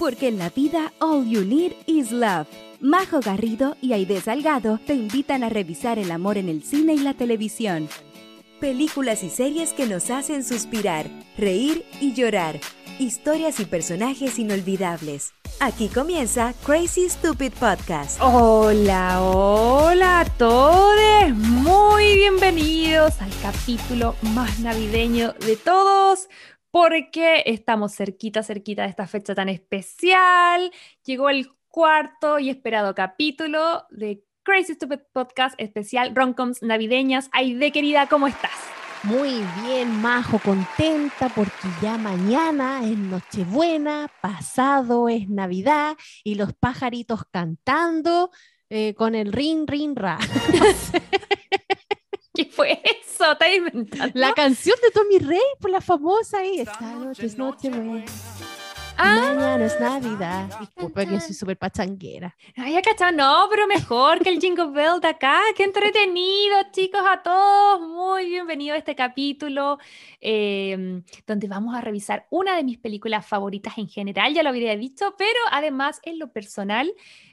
porque en la vida all you need is love. Majo Garrido y Aide Salgado te invitan a revisar el amor en el cine y la televisión. Películas y series que nos hacen suspirar, reír y llorar. Historias y personajes inolvidables. Aquí comienza Crazy Stupid Podcast. Hola, hola a todos. Muy bienvenidos al capítulo más navideño de todos porque estamos cerquita, cerquita de esta fecha tan especial. Llegó el cuarto y esperado capítulo de Crazy Stupid Podcast especial Roncoms navideñas. Aide, querida, ¿cómo estás? Muy bien, Majo, contenta porque ya mañana es Nochebuena, pasado es Navidad y los pajaritos cantando eh, con el rin, rin, ra. ¿Qué fue eso? ¿Estás inventando? La canción de Tommy Rey, por la famosa ahí. Esta noche es Nochebuena. Ah. Mañana es Navidad. Disculpa que soy súper pachanguera. Ay, acá no, pero mejor que el Jingle Bell de acá. Qué entretenido, chicos, a todos. Muy bienvenido a este capítulo eh, donde vamos a revisar una de mis películas favoritas en general, ya lo habría dicho, pero además en lo personal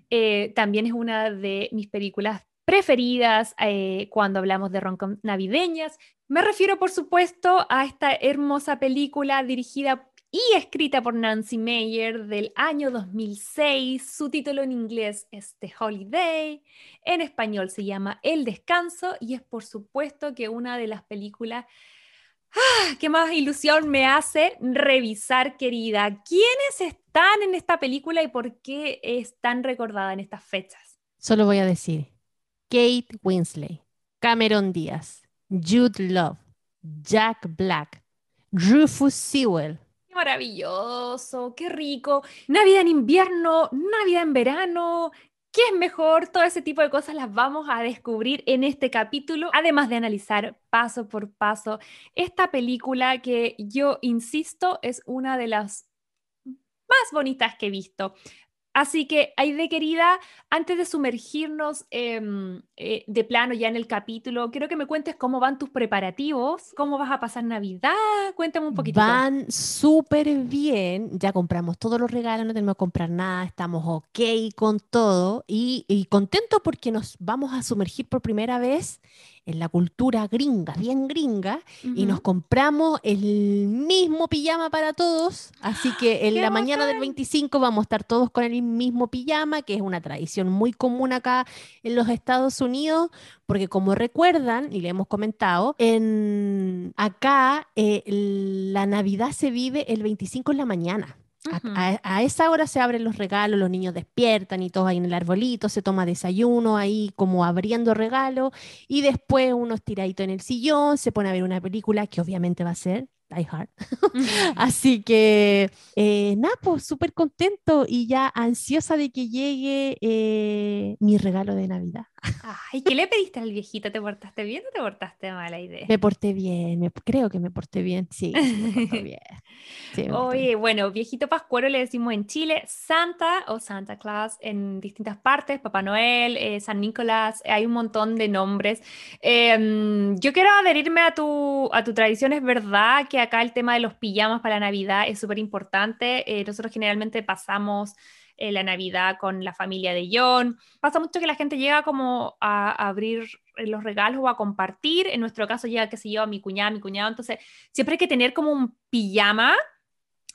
eh, también es una de mis películas preferidas eh, cuando hablamos de roncom navideñas. Me refiero, por supuesto, a esta hermosa película dirigida y escrita por Nancy Meyer del año 2006. Su título en inglés es The Holiday, en español se llama El Descanso y es por supuesto que una de las películas ¡ah! que más ilusión me hace revisar, querida. ¿Quiénes están en esta película y por qué es tan recordada en estas fechas? Solo voy a decir Kate Winslet, Cameron Díaz, Jude Love, Jack Black, Rufus Sewell, maravilloso, qué rico. Navidad en invierno, Navidad en verano. ¿Qué es mejor? Todo ese tipo de cosas las vamos a descubrir en este capítulo, además de analizar paso por paso esta película que yo insisto es una de las más bonitas que he visto. Así que, Aide querida, antes de sumergirnos em, eh, de plano ya en el capítulo, quiero que me cuentes cómo van tus preparativos, cómo vas a pasar Navidad, cuéntame un poquito. Van súper bien, ya compramos todos los regalos, no tenemos que comprar nada, estamos ok con todo y, y contento porque nos vamos a sumergir por primera vez en la cultura gringa, bien gringa, y nos compramos el mismo pijama para todos. Así que en la mañana del 25 vamos a estar todos con el mismo pijama, que es una tradición muy común acá en los Estados Unidos, porque como recuerdan, y le hemos comentado, en acá eh, la Navidad se vive el 25 en la mañana. A, esa hora se abren los regalos, los niños despiertan y todos ahí en el arbolito, se toma desayuno ahí como abriendo regalos y después uno estiradito en el sillón, se pone a ver una película que obviamente va a ser Die Hard. Así que, eh, nada, pues súper contento y ya ansiosa de que llegue eh, mi regalo de Navidad. Ay, ¿qué le pediste al viejito? ¿Te portaste bien o te portaste mala idea? Me porté bien, me, creo que me porté bien, sí, me porté bien. Oye, bueno, viejito pascuero le decimos en Chile, Santa o Santa Claus en distintas partes, Papá Noel, eh, San Nicolás, hay un montón de nombres. Em, yo quiero adherirme a tu, a tu tradición, es verdad que acá el tema de los pijamas para la Navidad es súper importante. Eh, nosotros generalmente pasamos eh, la Navidad con la familia de John. Pasa mucho que la gente llega como a, abrir los regalos o a compartir. En nuestro caso llega, que se lleva mi cuñada, mi cuñado. Entonces, siempre hay que tener como un pijama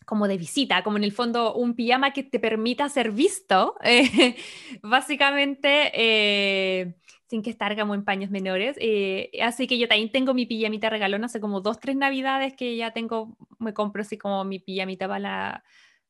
como de visita, como en el fondo un pijama que te permita ser visto, eh, básicamente eh, sin que estar como en paños menores. así que yo también tengo mi pijamita regalona hace como dos, tres navidades que ya tengo, me compro así como mi pijamita para la,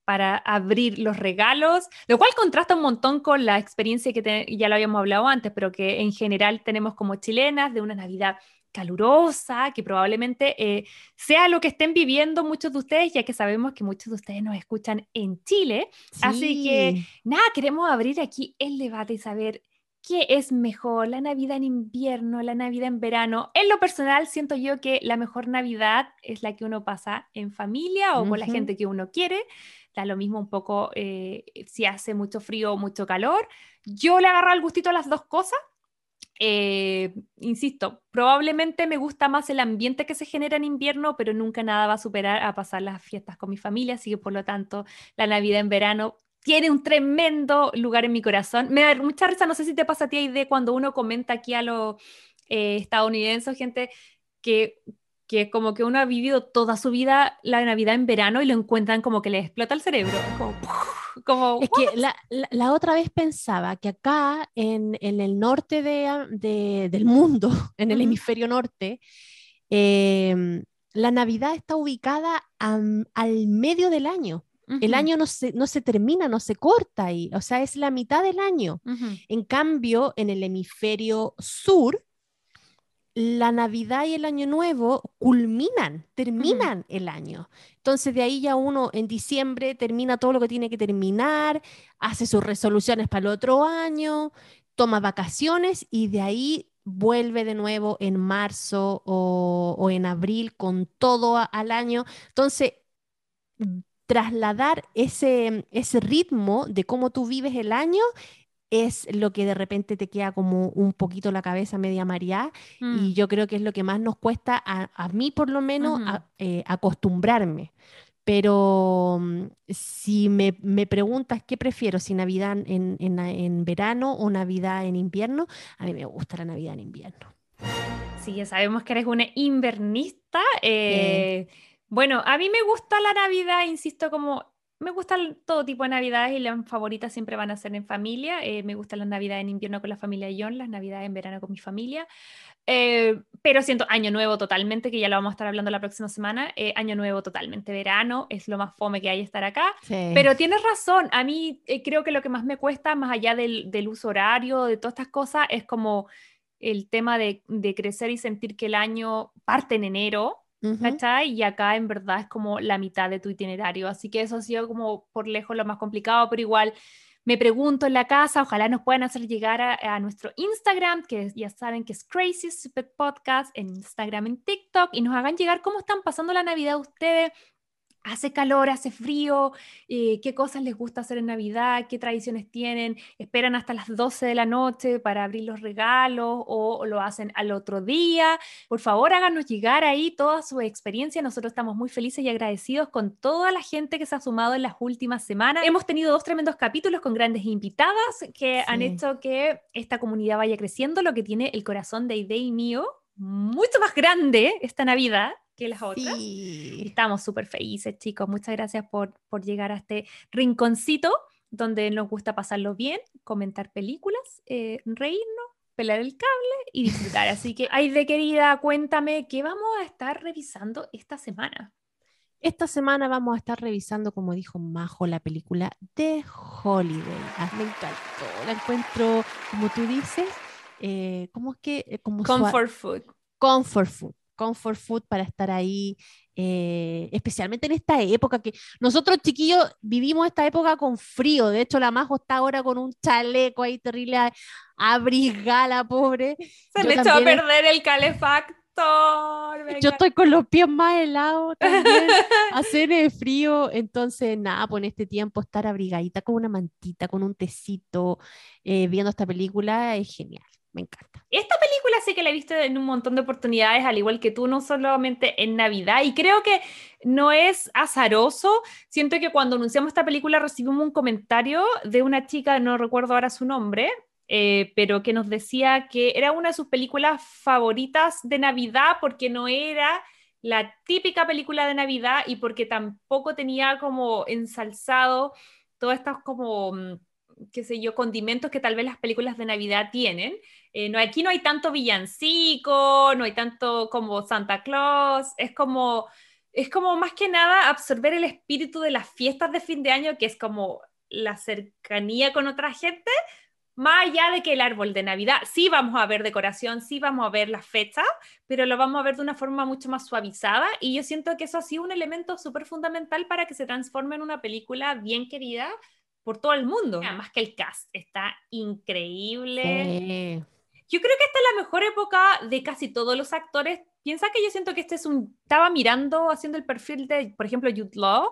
para abrir los regalos, lo cual contrasta un montón con la experiencia que ya lo habíamos hablado antes, pero que en general tenemos como chilenas de una Navidad calurosa, que probablemente eh, sea lo que estén viviendo muchos de ustedes, ya que sabemos que muchos de ustedes nos escuchan en Chile. Así que, nada, queremos abrir aquí el debate y saber qué es mejor, la Navidad en invierno, la Navidad en verano. En lo personal, siento yo que la mejor Navidad es la que uno pasa en familia o con la gente que uno quiere da lo mismo un poco eh, si hace mucho frío o mucho calor. Yo le agarro el gustito a las dos cosas. Eh, insisto, probablemente me gusta más el ambiente que se genera en invierno, pero nunca nada va a superar a pasar las fiestas con mi familia, así que por lo tanto la Navidad en verano tiene un tremendo lugar en mi corazón. Me da mucha risa, no sé si te pasa a ti de cuando uno comenta aquí a los eh, estadounidenses, gente que, que como que uno ha vivido toda su vida la Navidad en verano y lo encuentran como que le explota el cerebro. Como, es que la, otra vez pensaba que acá en, el norte de, del mundo, en el hemisferio norte, em, la Navidad está ubicada al medio del año. El año no se, no se termina, no se corta ahí, o sea, es la mitad del año. En cambio, en el hemisferio sur, la Navidad y el Año Nuevo culminan, terminan el año. Entonces de ahí ya uno en diciembre termina todo lo que tiene que terminar, hace sus resoluciones para el otro año, toma vacaciones y de ahí vuelve de nuevo en marzo o, en abril con todo al año. Entonces, trasladar ese, ese ritmo de cómo tú vives el año es lo que de repente te queda como un poquito la cabeza media mareada y mm. yo creo que es lo que más nos cuesta a, mí por lo menos eh, acostumbrarme. Pero mm, si me, preguntas qué prefiero, si Navidad en, verano o Navidad en invierno, a mí me gusta la Navidad en invierno. Sí, ya sabemos que eres una invernista. Eh, bueno, a mí me gusta la Navidad, insisto, como me gustan todo tipo de navidades y las favoritas siempre van a ser en familia. Eh, me gustan las navidades en invierno con la familia John, las navidades en verano con mi familia. Eh, pero siento año nuevo totalmente, que ya lo vamos a estar hablando la próxima semana. Eh, año nuevo totalmente verano, es lo más fome que hay estar acá. Pero tienes razón, a mí creo que lo que más me cuesta, más allá del, del uso horario, de todas estas cosas, es como el tema de, de crecer y sentir que el año parte en enero y acá en verdad es como la mitad de tu itinerario, así que eso ha sido como por lejos lo más complicado, pero igual me pregunto en la casa, ojalá nos puedan hacer llegar a, nuestro Instagram, que ya saben que es Crazy Stupid Podcast, en Instagram, en TikTok, y nos hagan llegar cómo están pasando la Navidad ustedes, hace calor, hace frío, eh, qué cosas les gusta hacer en Navidad, qué tradiciones tienen, esperan hasta las 12 de la noche para abrir los regalos o, lo hacen al otro día. Por favor, háganos llegar ahí toda su experiencia. Nosotros estamos muy felices y agradecidos con toda la gente que se ha sumado en las últimas semanas. Hemos tenido dos tremendos capítulos con grandes invitadas que han hecho que esta comunidad vaya creciendo, lo que tiene el corazón de Ide y mío mucho más grande esta Navidad que las otras. Estamos súper felices, chicos. Muchas gracias por, por llegar a este rinconcito donde nos gusta pasarlo bien, comentar películas, eh, reírnos, pelar el cable y disfrutar. Así que, ay, de querida, cuéntame qué vamos a estar revisando esta semana. Esta semana vamos a estar revisando, como dijo Majo, la película de Holiday. Ah, me encantó, la encuentro, como tú dices, eh, ¿cómo es que? Eh, como Comfort food. Comfort food comfort food para estar ahí, eh, especialmente en esta época que nosotros chiquillos vivimos esta época con frío, de hecho la Majo está ahora con un chaleco ahí terrible abrigada, pobre. Se le echó a perder el calefactor. Yo estoy con los pies más helados también, hacer frío, entonces nada, pues en este tiempo estar abrigadita con una mantita, con un tecito, eh, viendo esta película es genial me encanta. Esta película sí que la he visto en un montón de oportunidades, al igual que tú, no solamente en Navidad, y creo que no es azaroso. Siento que cuando anunciamos esta película recibimos un comentario de una chica, no recuerdo ahora su nombre, eh, pero que nos decía que era una de sus películas favoritas de Navidad porque no era la típica película de Navidad y porque tampoco tenía como ensalzado todas estas como mm, qué sé yo, condimentos que tal vez las películas de Navidad tienen. Eh, no, aquí no hay tanto villancico, no hay tanto como Santa Claus, es como, es como más que nada absorber el espíritu de las fiestas de fin de año, que es como la cercanía con otra gente, más allá de que el árbol de Navidad, sí vamos a ver decoración, sí vamos a ver las fechas, pero lo vamos a ver de una forma mucho más suavizada y yo siento que eso ha sido un elemento súper fundamental para que se transforme en una película bien querida por todo el mundo. Además que el cast está increíble. Yo creo que esta es la mejor época de casi todos los actores. Piensa que yo siento que este es un... Estaba mirando, haciendo el perfil de, por ejemplo, Jude Law,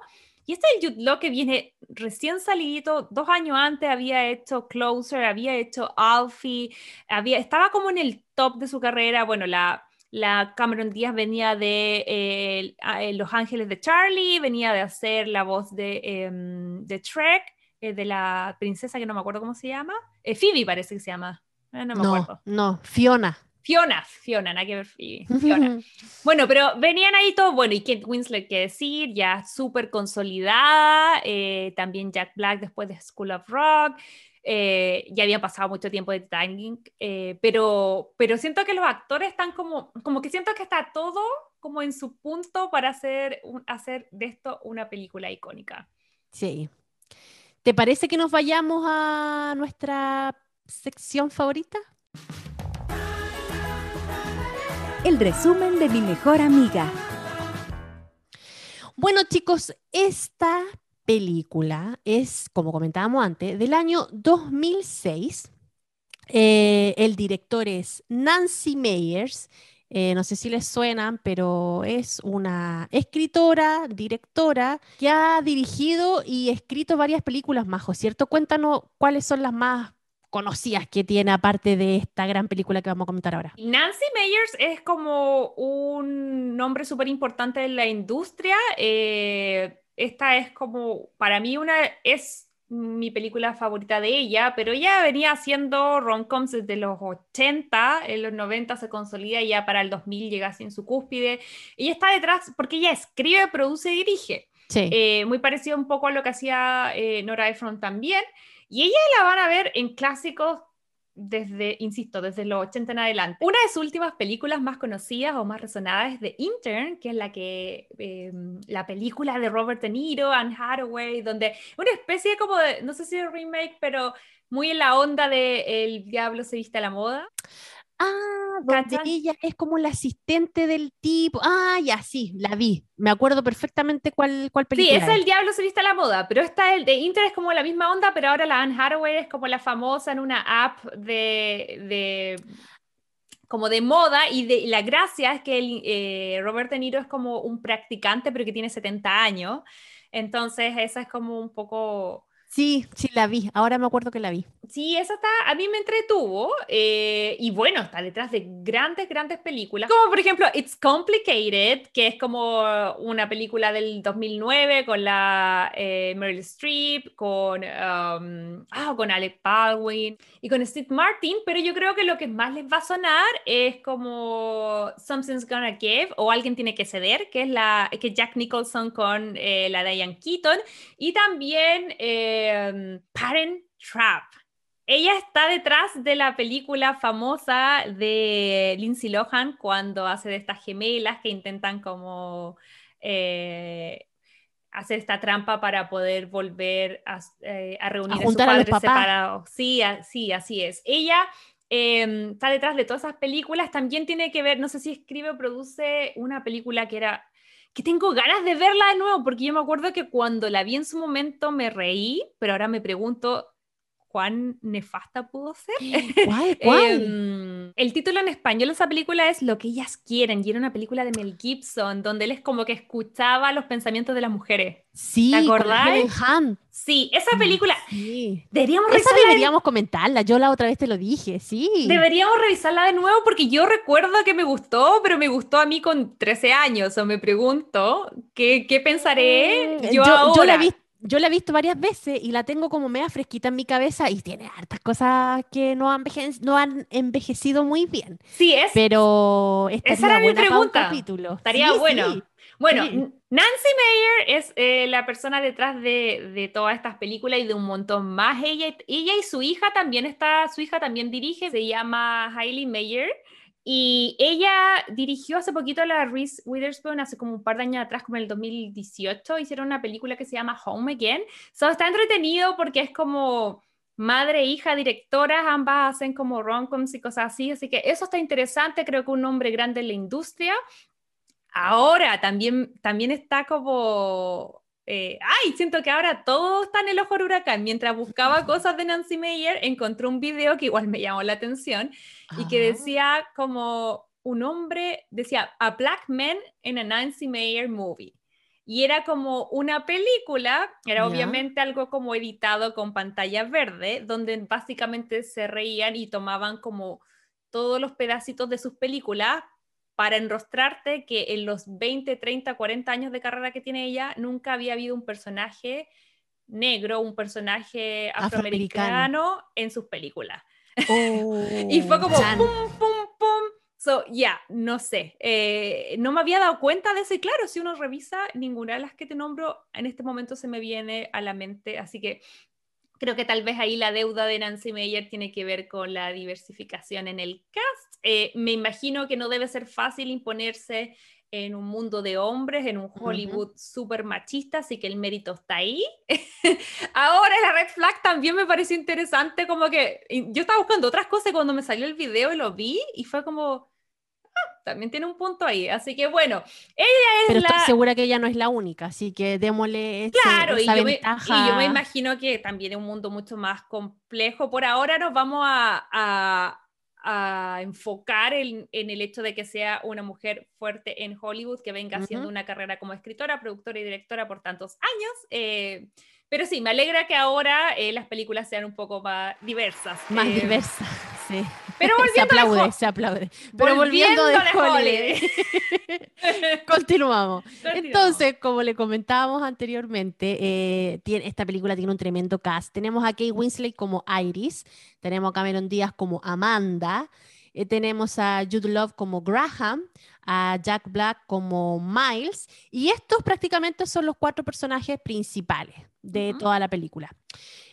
y este es el Jude Law que viene recién salido, dos años antes había hecho Closer, había hecho Alfie, había, estaba como en el top de su carrera. Bueno, la, la Cameron Díaz venía de eh, eh, Los Ángeles de Charlie, venía de hacer la voz de, em, de Trek, eh, de la princesa que no me acuerdo cómo se llama. Phoebe parece que se llama. no me acuerdo. No, Fiona. Fiona, Fiona, nada que ver, Fiona. bueno, pero venían ahí todos, bueno, y Kate Winslet, qué decir, ya súper consolidada, eh, también Jack Black después de School of Rock, eh, ya había pasado mucho tiempo de Titanic, eh, pero, pero siento que los actores están como, como que siento que está todo como en su punto para hacer, hacer de esto una película icónica. Sí. ¿Te parece que nos vayamos a nuestra sección favorita? el resumen de mi mejor amiga. Bueno chicos, esta película es, como comentábamos antes, del año 2006. Eh, el director es Nancy Meyers. Eh, no sé si les suenan, pero es una escritora, directora, que ha dirigido y escrito varias películas, Majo, ¿cierto? Cuéntanos cuáles son las más conocías que tiene aparte de esta gran película que vamos a comentar ahora? Nancy Meyers es como un nombre súper importante en la industria. Eh, esta es como, para mí, una es mi película favorita de ella, pero ella venía haciendo rom-coms desde los 80, en los 90 se consolida y ya para el 2000 llega así en su cúspide. Ella está detrás porque ella escribe, produce y dirige. Sí. Eh, muy parecido un poco a lo que hacía eh, Nora Ephron también. Y ella la van a ver en clásicos desde, insisto, desde los 80 en adelante. Una de sus últimas películas más conocidas o más resonadas es The Intern, que es la que em, la película de Robert De Niro, Anne Hathaway, donde una especie como de, no sé si es remake, pero muy en la onda de El diablo se viste a la moda. Ah, donde ella es como la asistente del tipo. Ah, ya, sí, la vi. Me acuerdo perfectamente cuál, cuál película. Sí, es El Diablo se viste a la moda, pero esta el de Inter es como la misma onda, pero ahora la Anne Hathaway es como la famosa en una app de, de como de moda y, de, la gracia es que el, eh, Robert De Niro es como un practicante, pero que tiene 70 años. Entonces, esa es como un poco Sí, sí, la vi. Ahora me acuerdo que la vi. Sí, esa está, a mí me entretuvo. Eh, y bueno, está detrás de grandes, grandes películas. Como por ejemplo It's Complicated, que es como una película del 2009 con la eh, Meryl Streep, con, um, ah, con Alec Baldwin y con Steve Martin. Pero yo creo que lo que más les va a sonar es como Something's Gonna Give o Alguien Tiene que Ceder, que es la que Jack Nicholson con eh, la Diane Keaton. Y también. Em, Parent Trap. Ella está detrás de la película famosa de Lindsay Lohan cuando hace de estas gemelas que intentan como eh, hacer esta trampa para poder volver a, eh, reunir a, sus padres separados. Sí, sí, así es. Ella em, está detrás de todas esas películas. También tiene que ver, no sé si escribe o produce una película que era que tengo ganas de verla de nuevo, porque yo me acuerdo que cuando la vi en su momento me reí, pero ahora me pregunto cuán nefasta pudo ser. ¿Cuál? ¿Cuál? Em, el título en español de esa película es Lo que ellas quieren, y era una película de Mel Gibson, donde él es como que escuchaba los pensamientos de las mujeres. Sí, ¿te acordás? Sí, esa película. Deberíamos esa deberíamos comentarla. Yo la otra vez te lo dije, sí. Deberíamos revisarla de nuevo porque yo recuerdo que me gustó, pero me gustó a mí con 13 años. O me pregunto, ¿qué, qué pensaré mm, yo, ahora? Yo la, vi, yo la he visto varias veces y la tengo como media fresquita en mi cabeza y tiene hartas cosas que no han, no han envejecido muy bien. Sí, es. Pero esa era mi pregunta. Capítulo. Estaría bueno. Bueno, Nancy Meyer es eh, la persona detrás de, de, todas estas películas y de un montón más. Ella, ella y su hija también está, su hija también dirige, se llama Hailey Meyer. Y ella dirigió hace poquito a la Reese Witherspoon, hace como un par de años atrás, como en el 2018, hicieron una película que se llama Home Again. So, está entretenido porque es como madre, hija, directoras, ambas hacen como rom-coms y cosas así, así que eso está interesante, creo que un nombre grande en la industria. Ahora también, también está como eh, ay, siento que ahora todo está en el ojo del huracán. Mientras buscaba cosas de Nancy Meyer, encontré un video que igual me llamó la atención y que decía como un hombre, decía, a black man in a Nancy Meyer movie. y era como una película, era obviamente algo como editado con pantalla verde, donde básicamente se reían y tomaban como todos los pedacitos de sus películas para enrostrarte que en los 20, 30, 40 años de carrera que tiene ella, nunca había habido un personaje negro, un personaje afroamericano, en sus películas. y fue como pum, pum, pum. So, ya, no sé. Eh, no me había dado cuenta de eso. Y claro, si uno revisa, ninguna de las que te nombro en este momento se me viene a la mente. Así que creo que tal vez ahí la deuda de Nancy Meyer tiene que ver con la diversificación en el cast eh, me imagino que no debe ser fácil imponerse en un mundo de hombres, en un Hollywood súper machista, así que el mérito está ahí. Ahora la red flag también me pareció interesante, como que yo estaba buscando otras cosas cuando me salió el video y lo vi y fue como, también tiene un punto ahí. Así que bueno, ella es Pero la... estoy segura que ella no es la única, así que démosle claro, y yo, me, y yo me imagino que también es un mundo mucho más complejo. Por ahora nos vamos a a enfocar en, el hecho de que sea una mujer fuerte en Hollywood, que venga haciendo una carrera como escritora, productora y directora por tantos años. Eh, pero sí, me alegra que ahora eh, las películas sean un poco más diversas. Más eh, diversas, sí. Pero se aplaude, se aplaude. Pero volviendo, de. Continuamos. Entonces, como le comentábamos anteriormente, eh, tiene, esta película tiene un tremendo cast. Tenemos a Kate Winslet como Iris, tenemos a Cameron Díaz como Amanda, tenemos a Jude Love como Graham, a Jack Black como Miles, y estos prácticamente son los cuatro personajes principales de toda la película.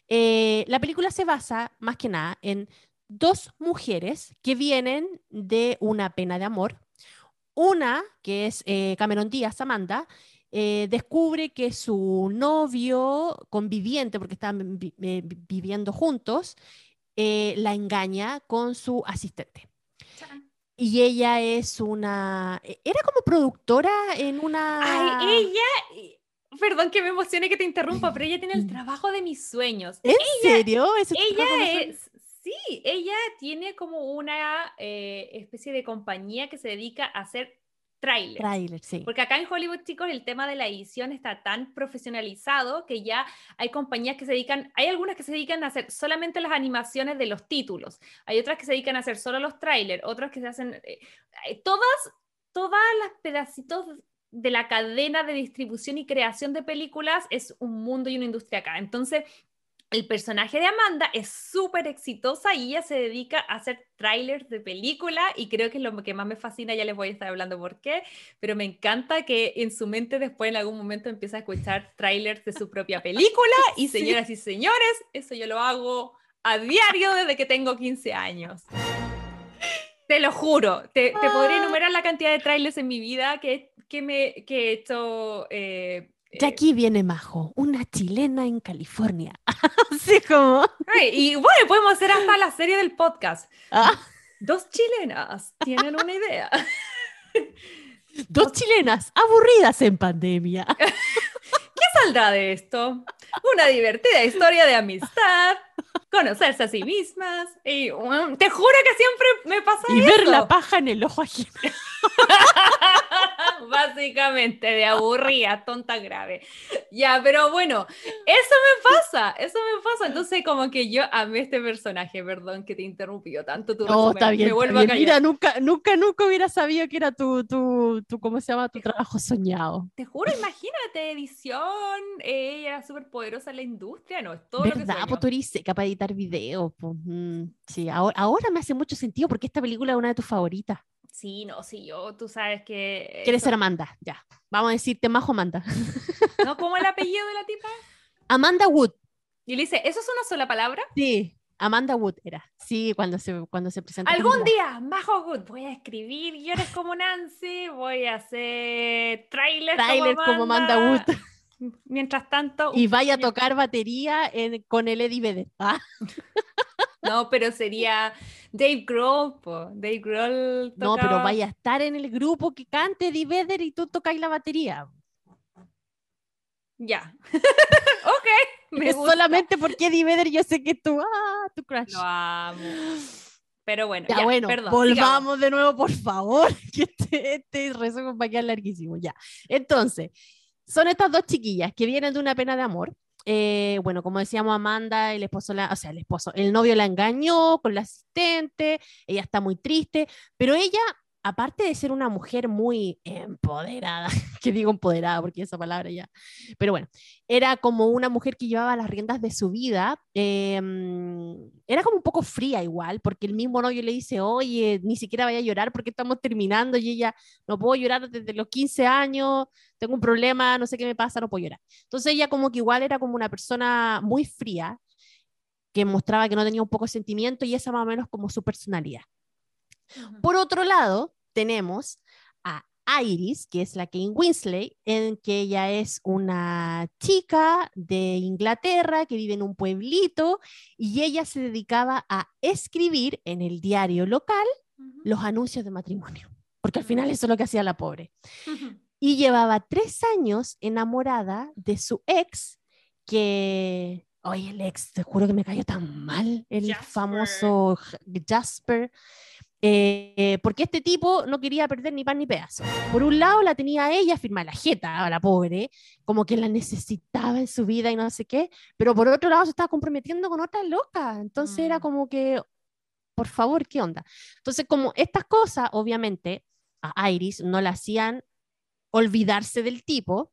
Eh, la película se basa más que nada en dos mujeres que vienen de una pena de amor. Una, que es eh, Cameron Díaz, Amanda, eh, descubre que su novio conviviente, porque están viviendo juntos, la engaña con su asistente. Y ella es una. E, era como productora en una. Ay, ella. Perdón que me emocione que te interrumpa, pero ella tiene el trabajo de mis sueños. ¿En serio? ella es. Sí, ella tiene como una eh, especie de compañía que se dedica a hacer trailers. sí. Porque acá en Hollywood, chicos, el tema de la edición está tan profesionalizado que ya hay compañías que se dedican, hay algunas que se dedican a hacer solamente las animaciones de los títulos, hay otras que se dedican a hacer solo los trailers, otras que se hacen, eh, eh, todas, todas las pedacitos de la cadena de distribución y creación de películas es un mundo y una industria acá. Entonces, el personaje de Amanda es súper exitosa y ella se dedica a hacer trailers de película y creo que es lo que más me fascina, ya les voy a estar hablando por qué, pero me encanta que en su mente después en algún momento empieza a escuchar trailers de su propia película y señoras y señores, eso yo lo hago a diario desde que tengo 15 años. Te lo juro, te, podría ah. enumerar la cantidad de trailers en mi vida que, que me, que he hecho... Eh, y aquí viene Majo, una chilena en California. Así como. y bueno, podemos hacer hasta la serie del podcast. Ah. Dos chilenas tienen una idea. Dos chilenas aburridas en pandemia. ¿Qué saldrá de esto? Una divertida historia de amistad, conocerse a sí mismas. Y um, te juro que siempre me pasa y ver la paja en el ojo ajeno. Básicamente, de aburrida, tonta grave. Ya, pero bueno, eso me pasa, eso me pasa. Entonces, como que yo amé este personaje, perdón que te interrumpió tanto. Tu no, está bien, Mira, nunca, nunca, nunca hubiera sabido que era tu, tu, tu ¿cómo se llama? Tu trabajo soñado. Te juro, imagínate, edición, ella era súper poderosa en la industria, no, es todo ¿verdad? lo que Pues eres capaz de editar videos. Pues, mm, sí, ahora, ahora me hace mucho sentido porque esta película es una de tus favoritas. Sí, no, sí, yo, tú sabes que... Quieres ser Amanda, ya. Vamos a decirte Majo Amanda. ¿No? ¿Cómo el apellido de la tipa? Amanda Wood. Y le dice, ¿eso es una sola palabra? Sí, Amanda Wood era. Sí, cuando se, cuando se presentó. Algún día, Majo Wood, voy a escribir guiones como Nancy, voy a hacer trailers, Trailer como, Amanda. Wood. Mientras tanto... Y vaya a tocar batería con el Eddie Vedder. Ah. No, pero sería Dave Grohl, Dave Grohl No, pero vaya a estar en el grupo que cante Eddie Vedder y tú tocáis la batería. Ya. ok. Me solamente porque Eddie Vedder yo sé que tú, ah, tu crush. Lo amo. Pero bueno, ya, bueno, volvamos de nuevo, por favor, que este, este rezo va a quedar larguísimo. Ya. Entonces, son estas dos chiquillas que vienen de una pena de amor. Eh, bueno, como decíamos, Amanda, el esposo, la, o sea, el esposo, el novio la engañó con la asistente, ella está muy triste, pero ella aparte de ser una mujer muy empoderada, que digo empoderada porque esa palabra ya, pero bueno, era como una mujer que llevaba las riendas de su vida, em, era como un poco fría igual, porque el mismo novio le dice, oye, ni siquiera vaya a llorar porque estamos terminando y ella, no puedo llorar desde los 15 años, tengo un problema, no sé qué me pasa, no puedo llorar. Entonces ella como que igual era como una persona muy fría, que mostraba que no tenía un poco de sentimiento y esa más o menos como su personalidad. Por otro lado, tenemos a Iris, que es la Kane Winsley, en que ella es una chica de Inglaterra que vive en un pueblito y ella se dedicaba a escribir en el diario local los anuncios de matrimonio, porque al final eso es lo que hacía la pobre. Y llevaba tres años enamorada de su ex, que, oye, el ex, te juro que me cayó tan mal, el famoso Jasper. Eh, porque este tipo no quería perder ni pan ni pedazo. Por un lado la tenía ella firma la jeta, a la pobre, como que la necesitaba en su vida y no sé qué, pero por otro lado se estaba comprometiendo con otra loca, entonces era mm. como que, por favor, ¿qué onda? Entonces como estas cosas, obviamente, a Iris no la hacían olvidarse del tipo,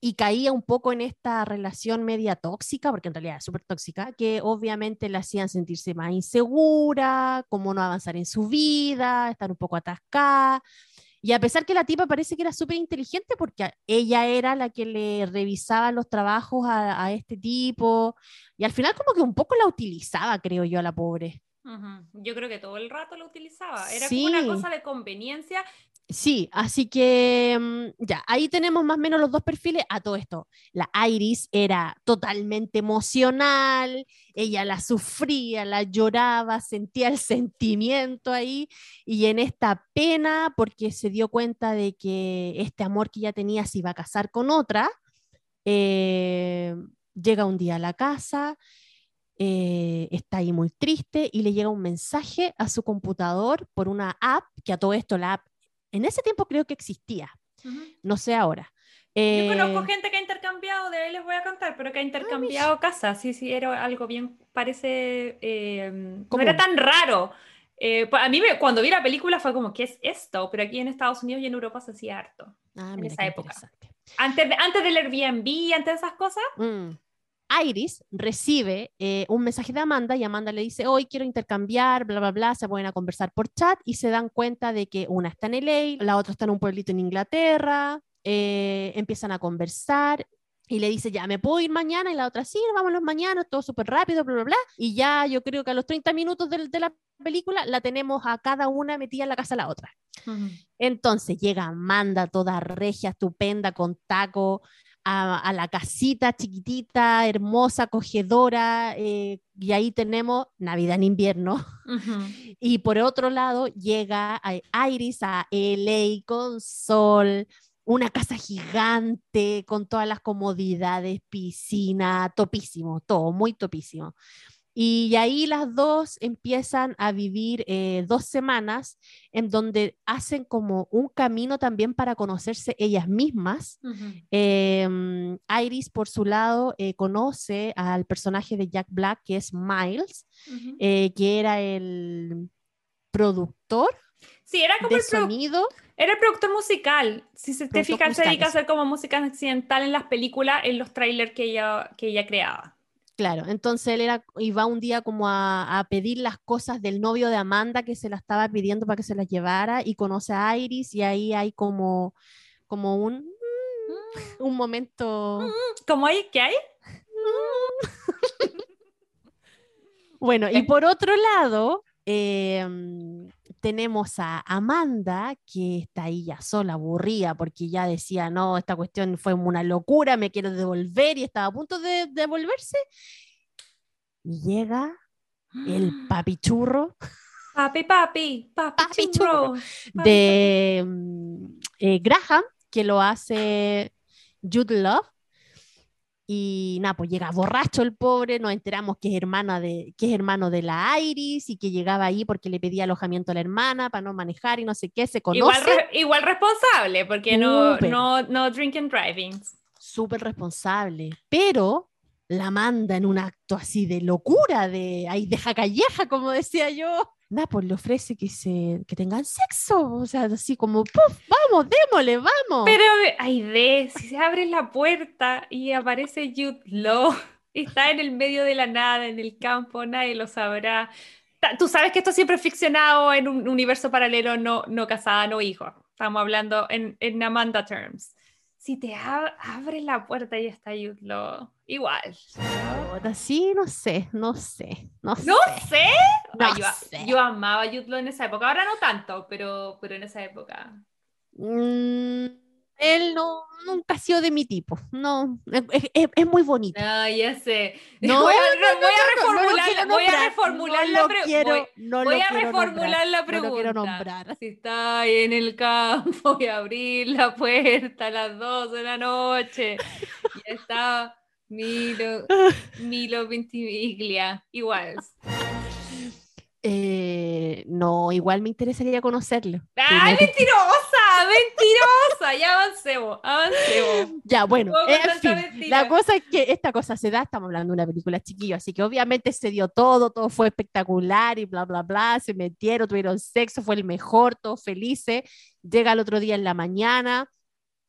y caía un poco en esta relación media tóxica, porque en realidad es súper tóxica, que obviamente la hacían sentirse más insegura, como no avanzar en su vida, estar un poco atascada. Y a pesar que la tipa parece que era súper inteligente, porque ella era la que le revisaba los trabajos a, este tipo, y al final como que un poco la utilizaba, creo yo, a la pobre. Yo creo que todo el rato la utilizaba. Era como una cosa de conveniencia Sí, así que mm, ya, ahí tenemos más o menos los dos perfiles a todo esto. La Iris era totalmente emocional, ella la sufría, la lloraba, sentía el sentimiento ahí y en esta pena porque se dio cuenta de que este amor que ya tenía se iba a casar con otra, eh, llega un día a la casa, eh, está ahí muy triste y le llega un mensaje a su computador por una app, que a todo esto la app en ese tiempo creo que existía, no sé ahora. Yo conozco eh, gente que ha intercambiado, de ahí les voy a contar, pero que ha ah, intercambiado casas, sí, sí, era algo bien, parece, eh, no era tan raro. Eh, a mí cuando vi la película fue como, ¿qué es esto? Pero aquí en Estados Unidos y en Europa se hacía harto, ah, en esa época. Antes, de, antes del Airbnb, antes de esas cosas, mm. Iris recibe eh, un mensaje de Amanda y Amanda le dice, hoy quiero intercambiar, bla, bla, bla, se ponen a conversar por chat y se dan cuenta de que una está en LA, la otra está en un pueblito en Inglaterra, eh, empiezan a conversar y le dice, ya, ¿me puedo ir mañana? Y la otra, sí, vámonos mañana, todo súper rápido, bla, bla, bla. Y ya yo creo que a los 30 minutos de, la película la tenemos a cada una metida en la casa de la otra. Entonces llega Amanda, toda regia, estupenda, con taco, a, la casita chiquitita, hermosa, acogedora, eh, y ahí tenemos Navidad en invierno. Y por otro lado llega Iris a LA con sol, una casa gigante con todas las comodidades, piscina, topísimo, todo muy topísimo. Y ahí las dos empiezan a vivir eh, dos semanas en donde hacen como un camino también para conocerse ellas mismas. Em, Iris, por su lado, eh, conoce al personaje de Jack Black, que es Miles, eh, que era el productor. Sí, era como el sonido. Era el productor musical. Si se te fijas, se dedica a hacer como música accidental en las películas, en los trailers que ella, que ella creaba. Claro, entonces él era, iba un día como a, pedir las cosas del novio de Amanda que se la estaba pidiendo para que se las llevara y conoce a Iris y ahí hay como, como un, mm. un momento... Mm. ¿Cómo hay? ¿Qué hay? bueno, y por otro lado, em, tenemos a Amanda, que está ahí ya sola, aburrida, porque ya decía, no, esta cuestión fue una locura, me quiero devolver y estaba a punto de devolverse. Y llega el papichurro. Papi, papi, papi, churro. De mm, eh, Graham, que lo hace Jude Love y nada, pues llega borracho el pobre, nos enteramos que es, hermana de, que es hermano de la Iris y que llegaba ahí porque le pedía alojamiento a la hermana para no manejar y no sé qué, se conoce. Igual, igual responsable, porque no, no, no drink and driving. súper responsable, pero la manda en un acto así de locura, de ahí deja calleja, como decía yo. Napoli le ofrece que, se, que tengan sexo, o sea, así como, ¡puf! Vamos, démosle, vamos. Pero, ay, de, si se abre la puerta y aparece Jude Law, está en el medio de la nada, en el campo, nadie lo sabrá. Tú sabes que esto siempre es ficcionado en un universo paralelo, no, no casada, no hijo. Estamos hablando en, en Amanda terms si te abre la puerta y está Yudlo, igual. Sí, no sé, no sé, no, sé. yo, amaba Yudlo en esa época, ahora no tanto, pero, pero en esa época. Mm, él no, nunca ha sido de mi tipo. No, es, muy bonito. Ah, ya sé. No, voy a, reformular, voy a reformular la pregunta. Voy a reformular la pregunta. quiero nombrar. Si está ahí en el campo y abrir la puerta a las 2 de la noche y está Milo, Milo Ventimiglia, igual. Eh, no, igual me interesaría conocerlo. ¡Ay, mentirosa! ¡Mentirosa! Ya avancemos, avancemos. Ya, bueno, en fin, la cosa es que esta cosa se da, estamos hablando de una película chiquillo, así que obviamente se dio todo, todo fue espectacular y bla, bla, bla, se metieron, tuvieron sexo, fue el mejor, todos felices. Llega el otro día en la mañana,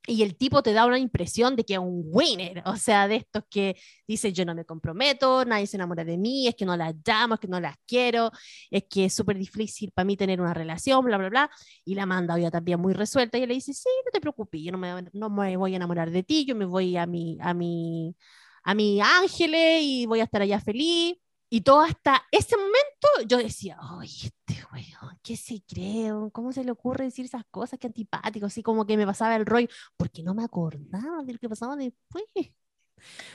y el tipo te da una impresión de que es un winner, o sea, de estos que dice yo no me comprometo, nadie se enamora de mí, es que no las llamo, es que no las quiero, es que es súper difícil para mí tener una relación, bla, bla, bla, y la manda ya también muy resuelta y le dice, sí, no te preocupes, yo no me, no me voy a enamorar de ti, yo me voy a mi, a mi, a mi ángeles y voy a estar allá feliz. Y todo hasta ese momento yo decía, ay, este weón, ¿qué se cree? ¿Cómo se le ocurre decir esas cosas? Qué antipático, así como que me pasaba el rollo, porque no me acordaba de lo que pasaba después.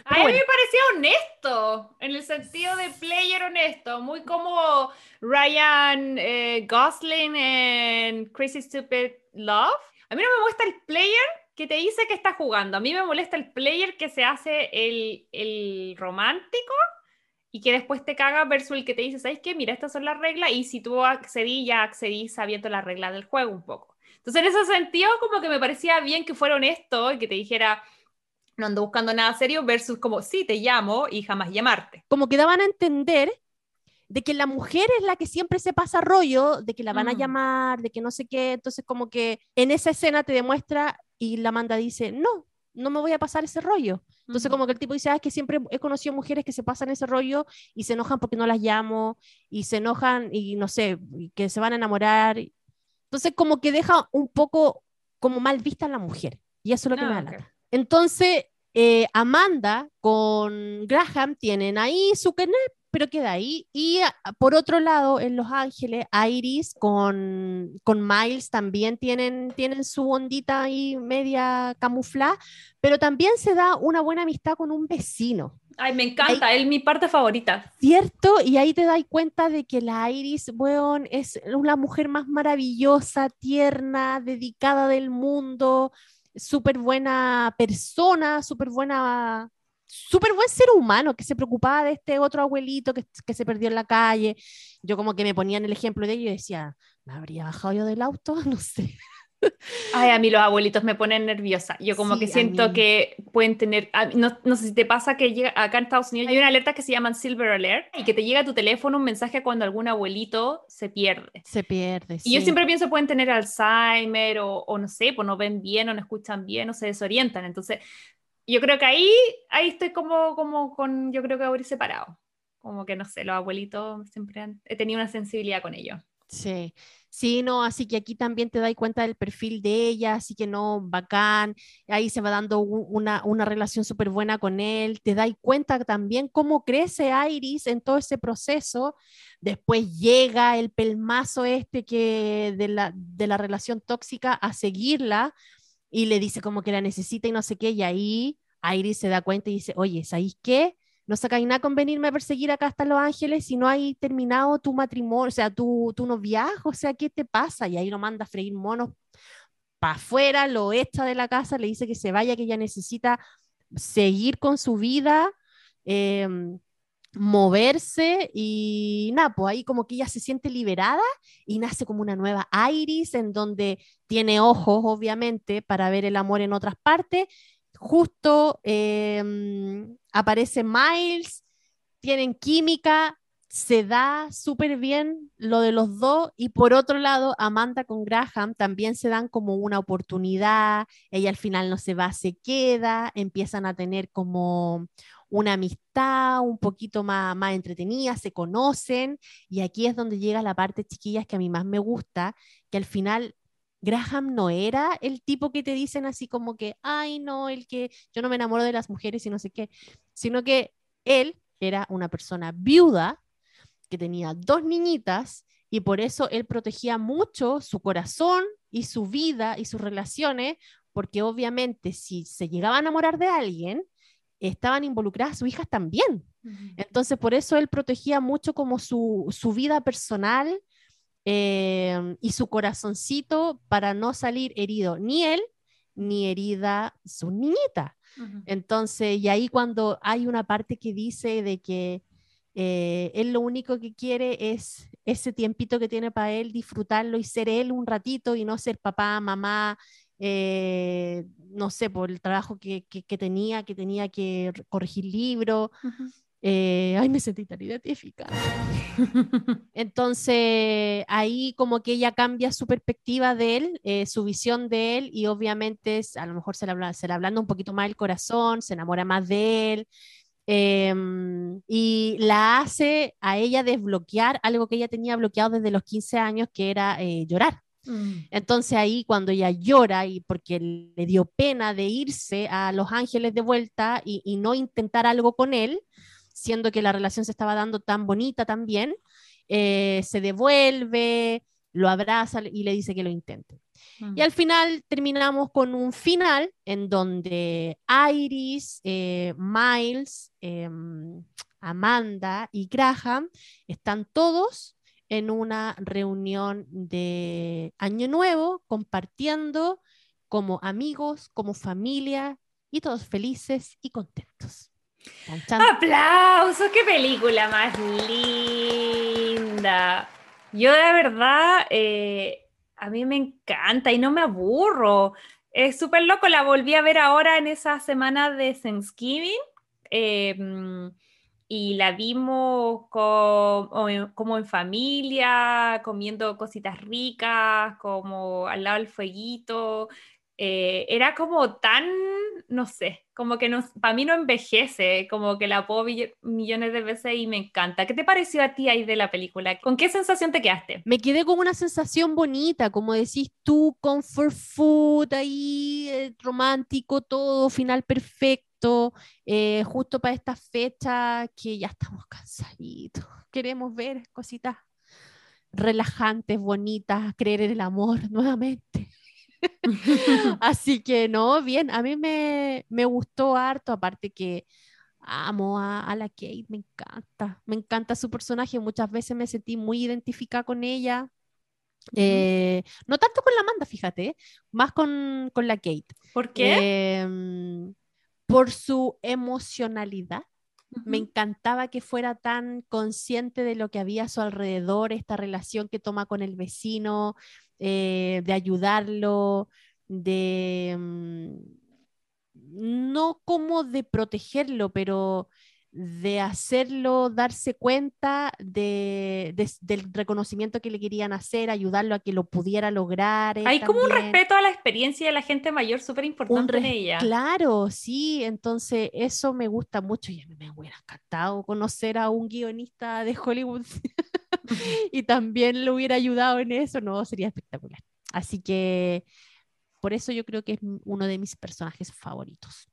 a mí me parecía honesto, en el sentido de player honesto, muy como Ryan eh, Gosling en Crazy Stupid Love. A mí no me molesta el player que te dice que está jugando, a mí me molesta el player que se hace el, el romántico y que después te caga versus el que te dice, ¿sabes qué? Mira, estas son las reglas y si tú accedí, ya accedí sabiendo las reglas del juego un poco. Entonces, en ese sentido, como que me parecía bien que fuera honesto y que te dijera, no ando buscando nada serio, versus como, sí, te llamo y jamás llamarte. Como que daban a entender de que la mujer es la que siempre se pasa rollo, de que la van a mm. llamar, de que no sé qué, entonces como que en esa escena te demuestra y la manda dice, no, no me voy a pasar ese rollo. Entonces, como que el tipo dice, ah, es que siempre he conocido mujeres que se pasan ese rollo y se enojan porque no las llamo, y se enojan y no sé, que se van a enamorar. Entonces, como que deja un poco como mal vista a la mujer. Y eso es lo que me ah, da Entonces, eh, Amanda con Graham tienen ahí su pero queda ahí. Y ah, por otro lado, en Los Ángeles, Iris con, con Miles también tienen, tienen su ondita ahí media camuflada, pero también se da una buena amistad con un vecino. Ay, me encanta, es mi parte favorita. Cierto, y ahí te das cuenta de que la Iris, weón, es una mujer más maravillosa, tierna, dedicada del mundo, súper buena persona, súper buena súper buen ser humano que se preocupaba de este otro abuelito que, que, se perdió en la calle. Yo como que me ponía en el ejemplo de ello y decía, ¿me habría bajado yo del auto? No sé. Ay, a mí los abuelitos me ponen nerviosa. Yo como que siento que pueden tener, no, no, sé si te pasa que llega, acá en Estados Unidos hay una alerta que se llama Silver Alert y que te llega a tu teléfono un mensaje cuando algún abuelito se pierde. Se pierde. Y yo siempre pienso pueden tener Alzheimer o, o, no sé, pues no ven bien o no escuchan bien o se desorientan. Entonces yo creo que ahí, ahí estoy como, como con, yo creo que abrir separado. Como que no sé, los abuelitos siempre han, he tenido una sensibilidad con ellos. Sí, sí, no, así que aquí también te das cuenta del perfil de ella, así que no, bacán, ahí se va dando una, una relación súper buena con él, te das cuenta también cómo crece Iris en todo ese proceso, después llega el pelmazo este que de la, de la relación tóxica a seguirla, y le dice como que la necesita y no sé qué, y ahí Iris se da cuenta y dice, oye, ¿sabéis qué? No sacáis nada con venirme a perseguir acá hasta Los Ángeles si no hay terminado tu matrimonio, o sea, tu, tu noviazgo, o sea, ¿qué te pasa? Y ahí lo manda a freír monos para afuera, lo echa de la casa, le dice que se vaya, que ella necesita seguir con su vida. Eh, moverse y nada, pues ahí como que ella se siente liberada y nace como una nueva Iris en donde tiene ojos, obviamente, para ver el amor en otras partes, justo em, aparece Miles, tienen química, se da súper bien lo de los dos y por otro lado Amanda con Graham también se dan como una oportunidad, ella al final no se va, se queda, empiezan a tener como una amistad un poquito más, más entretenida, se conocen y aquí es donde llega la parte chiquillas que a mí más me gusta, que al final Graham no era el tipo que te dicen así como que, ay no, el que yo no me enamoro de las mujeres y no sé qué, sino que él era una persona viuda que tenía dos niñitas y por eso él protegía mucho su corazón y su vida y sus relaciones, porque obviamente si se llegaba a enamorar de alguien, estaban involucradas sus hijas también. Entonces por eso él protegía mucho como su, su vida personal eh, y su corazoncito para no salir herido ni él ni herida su niñita. Entonces, y ahí cuando hay una parte que dice de que eh, él lo único que quiere es ese tiempito que tiene para él, disfrutarlo y ser él un ratito y no ser papá, mamá, eh, no sé, por el trabajo que, que, tenía, que tenía que corregir libros. Eh, ay, me sentí tan identificada. Entonces, ahí como que ella cambia su perspectiva de él, su visión de él, y obviamente a lo mejor se le, habla, se le hablando un poquito más del corazón, se enamora más de él, Em, y la hace a ella desbloquear algo que ella tenía bloqueado desde los 15 años, que era eh, llorar. Mm. Entonces ahí cuando ella llora y porque le dio pena de irse a Los Ángeles de vuelta y, no intentar algo con él, siendo que la relación se estaba dando tan bonita también, eh, se devuelve, lo abraza y le dice que lo intente. Y al final terminamos con un final en donde Iris, eh, Miles, em, Amanda y Graham están todos en una reunión de Año Nuevo compartiendo como amigos, como familia y todos felices y contentos. ¡Aplausos! ¡Qué película más linda! Yo de verdad eh, a mí me encanta y no me aburro. Es súper loco, la volví a ver ahora en esa semana de Thanksgiving. Em, y la vimos como en familia, comiendo cositas ricas, como al lado del fueguito. Eh, era como tan, no sé, como que para mí no envejece, como que la puedo millones de veces y me encanta. ¿Qué te pareció a ti ahí de la película? ¿Con qué sensación te quedaste? Me quedé con una sensación bonita, como decís tú, comfort food, ahí eh, romántico, todo, final perfecto, eh, justo para esta fecha que ya estamos cansaditos, queremos ver cositas relajantes, bonitas, creer en el amor nuevamente. Así que no, bien, a mí me, gustó harto, aparte que amo a, la Kate, me encanta, me encanta su personaje, muchas veces me sentí muy identificada con ella. Eh, no tanto con la Amanda, fíjate, más con, la Kate. ¿Por qué? Em, por su emocionalidad. Me encantaba que fuera tan consciente de lo que había a su alrededor, esta relación que toma con el vecino, eh, de ayudarlo, de mm, no como de protegerlo, pero de hacerlo darse cuenta de, del reconocimiento que le querían hacer, ayudarlo a que lo pudiera lograr. Hay como un respeto a la experiencia de la gente mayor súper importante en ella. Claro, sí, entonces eso me gusta mucho y a mí me hubiera encantado conocer a un guionista de Hollywood y también lo hubiera ayudado en eso, no, sería espectacular. Así que por eso yo creo que es uno de mis personajes favoritos.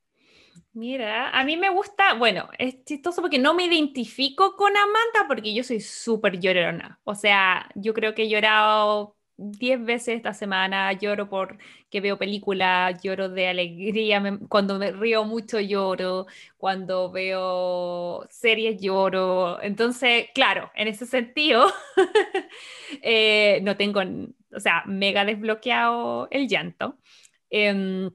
Mira, a mí me gusta, bueno, es chistoso porque no me identifico con Amanda porque yo soy súper llorona. O sea, yo creo que he llorado 10 veces esta semana, lloro por que veo películas, lloro de alegría, cuando me río mucho lloro, cuando veo series lloro. Entonces, claro, en ese sentido, eh, no tengo, o sea, mega desbloqueado el llanto. Em,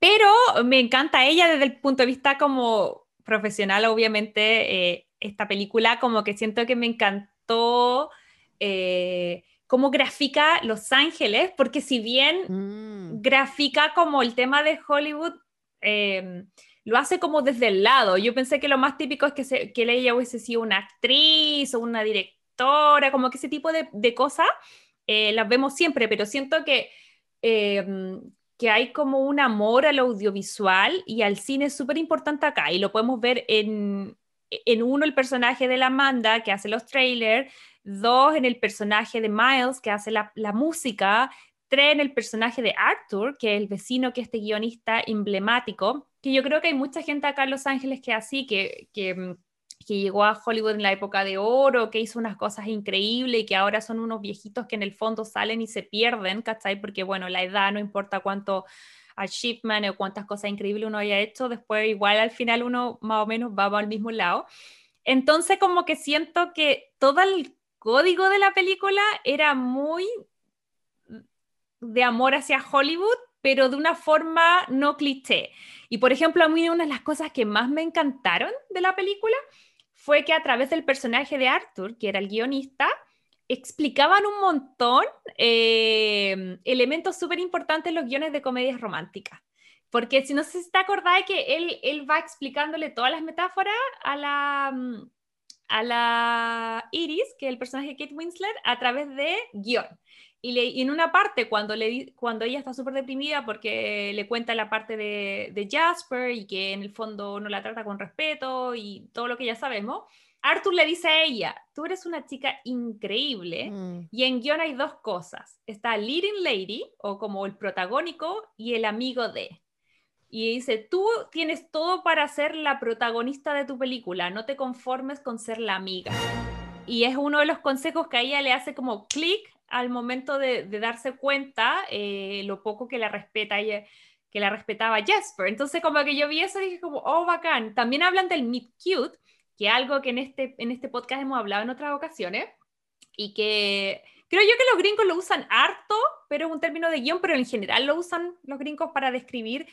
pero me encanta ella desde el punto de vista como profesional, obviamente, eh, esta película como que siento que me encantó eh, cómo grafica Los Ángeles, porque si bien mm. grafica como el tema de Hollywood, em, lo hace como desde el lado. Yo pensé que lo más típico es que, se, que ella hubiese sido una actriz o una directora, como que ese tipo de, de cosas eh, las vemos siempre, pero siento que, em, que hay como un amor al audiovisual y al cine súper importante acá, y lo podemos ver en, en uno, el personaje de la Amanda, que hace los trailers, dos, en el personaje de Miles, que hace la, música, tres, en el personaje de Arthur, que es el vecino, que es este guionista emblemático, que yo creo que hay mucha gente acá en Los Ángeles que así, que, que llegó a Hollywood en la época de oro, que hizo unas cosas increíbles y que ahora son unos viejitos que en el fondo salen y se pierden, ¿cachai? Porque bueno, la edad no importa cuánto achievement o cuántas cosas increíbles uno haya hecho, después igual al final uno más o menos va al mismo lado. Entonces como que siento que todo el código de la película era muy de amor hacia Hollywood, pero de una forma no cliché. Y por ejemplo, a mí una de las cosas que más me encantaron de la película fue que a través del personaje de Arthur, que era el guionista, explicaban un montón eh, elementos súper importantes en los guiones de comedias románticas. Porque si no sé si te acordáis que él, él va explicándole todas las metáforas a la, mm, a la Iris, que es el personaje de Kate Winslet, a través de guion. Y, en una parte, cuando, le, cuando ella está súper deprimida porque le cuenta la parte de, de, Jasper y que en el fondo no la trata con respeto y todo lo que ya sabemos, Arthur le dice a ella, tú eres una chica increíble mm. y en guion hay dos cosas. Está leading lady o como el protagónico y el amigo de. Y dice, tú tienes todo para ser la protagonista de tu película, no te conformes con ser la amiga. Y es uno de los consejos que a ella le hace como clic al momento de, darse cuenta eh, lo poco que la respeta que la respetaba Jasper. Entonces, como que yo vi eso dije como, oh, bacán. También hablan del meet cute, que algo que en este, en este podcast hemos hablado en otras ocasiones y que creo yo que los gringos lo usan harto, pero es un término de guion, pero en general lo usan los gringos para describir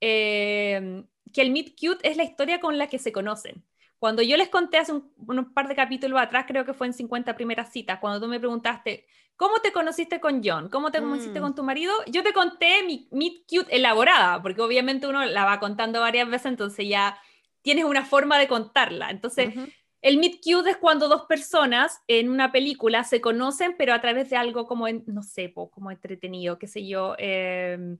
eh, que el meet cute es la historia con la que se conocen. Cuando yo les conté hace un, par de capítulos atrás, creo que fue en 50 primeras citas, cuando tú me preguntaste, ¿cómo te conociste con John? ¿Cómo te conociste mm. con tu marido? Yo te conté mi meet cute elaborada, porque obviamente uno la va contando varias veces, entonces ya tienes una forma de contarla. Entonces, el meet cute es cuando dos personas en una película se conocen, pero a través de algo como, no sé, como entretenido, qué sé yo. Eh,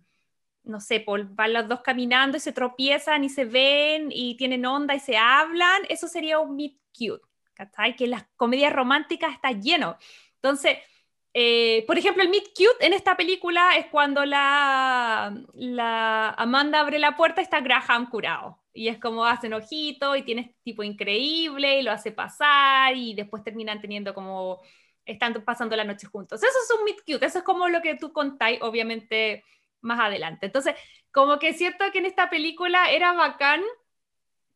no sé, pues, van los dos caminando y se tropiezan y se ven y tienen onda y se hablan, eso sería un meet cute, ¿cachai? Que las comedias románticas está lleno. Entonces, eh, por ejemplo, el meet cute en esta película es cuando la, la Amanda abre la puerta y está Graham curado. Y es como hacen ojito y tiene tipo increíble y lo hace pasar y después terminan teniendo como, están pasando la noche juntos. Eso es un meet cute, eso es como lo que tú contáis, obviamente más adelante. Entonces, como que es cierto que en esta película era bacán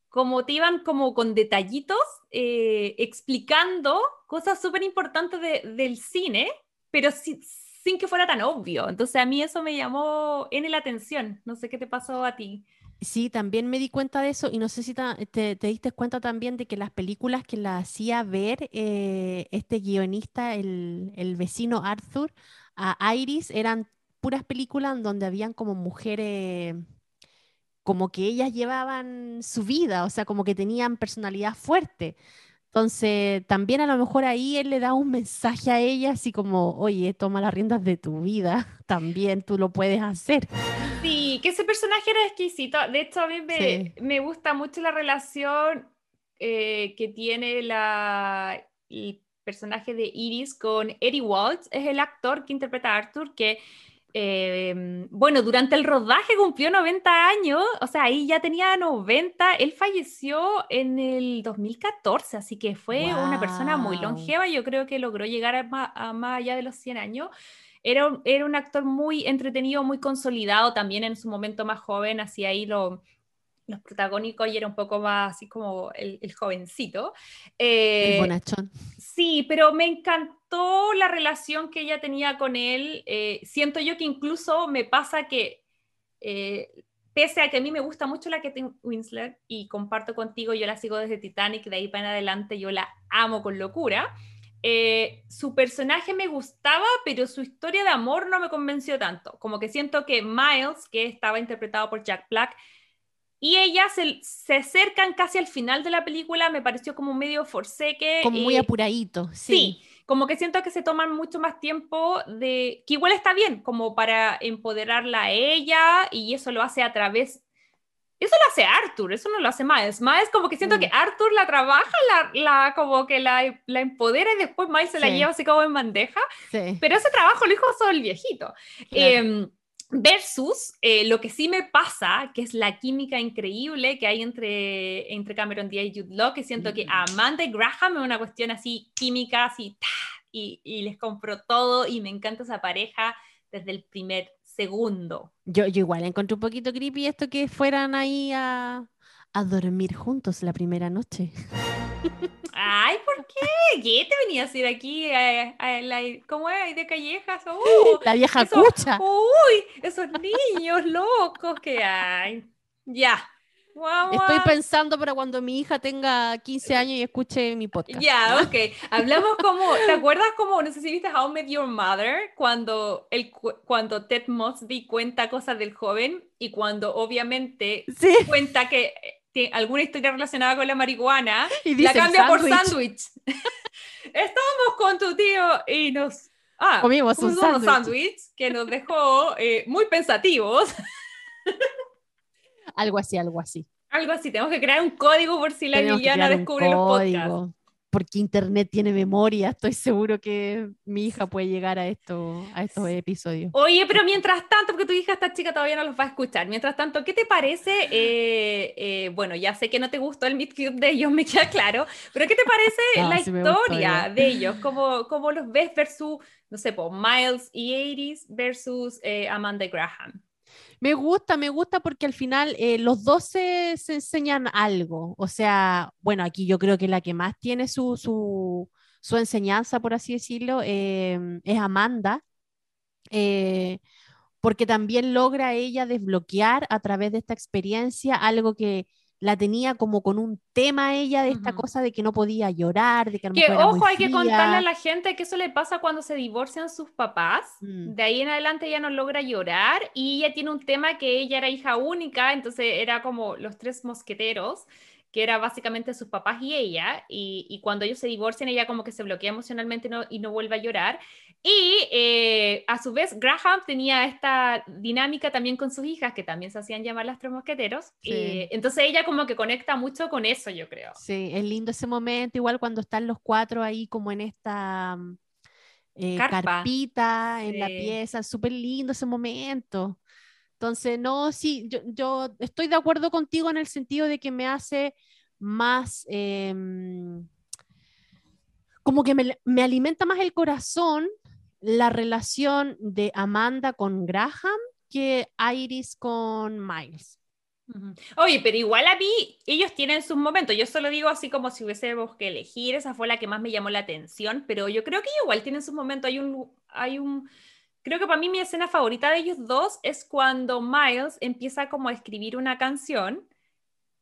como te iban como con detallitos eh, explicando cosas súper importantes del cine, pero sin que fuera tan obvio. Entonces a mí eso me llamó en la atención. No sé qué te pasó a ti. Sí, también me di cuenta de eso y no sé si te, diste cuenta también de que las películas que la hacía ver eh, este guionista, el, el, vecino Arthur, a Iris, eran puras películas en donde habían como mujeres, como que ellas llevaban su vida, o sea, como que tenían personalidad fuerte. Entonces, también a lo mejor ahí él le da un mensaje a ella, así como, oye, toma las riendas de tu vida, también tú lo puedes hacer. Sí, que ese personaje era exquisito. De hecho, a mí me, gusta mucho la relación eh, que tiene la, el personaje de Iris con Eddie Waltz, es el actor que interpreta a Arthur, que Em, bueno, durante el rodaje cumplió 90 años, o sea, ahí ya tenía 90, él falleció en el 2014, así que fue una persona muy longeva, yo creo que logró llegar a más, allá de los 100 años. Era, era un actor muy entretenido, muy consolidado también en su momento más joven, así ahí lo, los protagónicos y era un poco más así como el, jovencito. el eh, bonachón. Sí, pero me encantó la relación que ella tenía con él. Eh, siento yo que incluso me pasa que, eh, pese a que a mí me gusta mucho la tengo Winslet y comparto contigo, yo la sigo desde Titanic, de ahí para en adelante yo la amo con locura. su personaje me gustaba, pero su historia de amor no me convenció tanto. Como que siento que Miles, que estaba interpretado por Jack Black, y ellas se, se, acercan casi al final de la película, me pareció como medio forseque. Como muy apuradito, sí. Sí, como que siento que se toman mucho más tiempo de, que igual está bien, como para empoderarla a ella y eso lo hace a través eso lo hace Arthur, eso no lo hace Miles. Miles como que siento mm. que Arthur la trabaja, la, la como que la, la, empodera y después Miles se la lleva así como en bandeja. Pero ese trabajo lo hizo solo el viejito. Em, versus eh, lo que sí me pasa, que es la química increíble que hay entre, entre Cameron Diaz y Jude Law, que siento que mm. Amanda y Graham es una cuestión así química, así, y, y les compro todo y me encanta esa pareja desde el primer segundo. Yo, yo igual encontré un poquito creepy esto que fueran ahí a, a dormir juntos la primera noche. Ay, ¿por qué? ¿Qué te venías a ir aquí? A, la, ¿Cómo es? ¿De callejas? Uh, la vieja cucha. Uy, esos niños locos que hay. Ya, Estoy pensando para cuando mi hija tenga 15 años y escuche mi podcast. Ya, ok. Hablamos como, ¿te acuerdas como, no sé si viste How Met Your Mother, cuando, el, cuando Ted Mosby cuenta cosas del joven y cuando obviamente cuenta que alguna historia relacionada con la marihuana, y la cambia por sándwich. Estábamos con tu tío y nos... Ah, comimos un sándwich que nos dejó eh, muy pensativos. Algo así, algo así. Algo así, tenemos que crear un código por si la Liliana descubre los podcasts. Porque Internet tiene memoria, estoy seguro que mi hija puede llegar a, esto, a estos episodios. Oye, pero mientras tanto, porque tu hija esta chica todavía no los va a escuchar, mientras tanto, ¿qué te parece? Eh, eh, bueno, ya sé que no te gustó el Meet Cute de ellos, me queda claro, pero ¿qué te parece la historia de ellos? ¿Cómo, ¿Cómo, los ves versus, no sé, Miles y Iris versus eh, Amanda Graham? Me gusta, me gusta porque al final eh, los dos se, enseñan algo. O sea, bueno, aquí yo creo que la que más tiene su, su, enseñanza, por así decirlo, em, es Amanda. Eh, porque también logra ella desbloquear a través de esta experiencia algo que la tenía como con un tema ella de esta cosa de que no podía llorar, de que, que ojo, hay que contarle a la gente que eso le pasa cuando se divorcian sus papás. Mm. De ahí en adelante ella no logra llorar y ella tiene un tema que ella era hija única, entonces era como los tres mosqueteros que era básicamente sus papás y ella, y, cuando ellos se divorcian, ella como que se bloquea emocionalmente y no vuelve a llorar. Y eh, a su vez, Graham tenía esta dinámica también con sus hijas, que también se hacían llamar las tres mosqueteros. Eh, entonces ella como que conecta mucho con eso, yo creo. Sí, es lindo ese momento, igual cuando están los cuatro ahí como en esta mm, eh, carpita, en la pieza, súper lindo ese momento. Entonces, no, sí, yo, yo, estoy de acuerdo contigo en el sentido de que me hace más, em, como que me, me, alimenta más el corazón la relación de Amanda con Graham que Iris con Miles. Oye, pero igual a mí, ellos tienen sus momentos. Yo solo digo así como si hubiésemos que elegir, esa fue la que más me llamó la atención, pero yo creo que igual tienen sus momentos. Hay un, hay un, creo que para mí mi escena favorita de ellos dos es cuando Miles empieza como a escribir una canción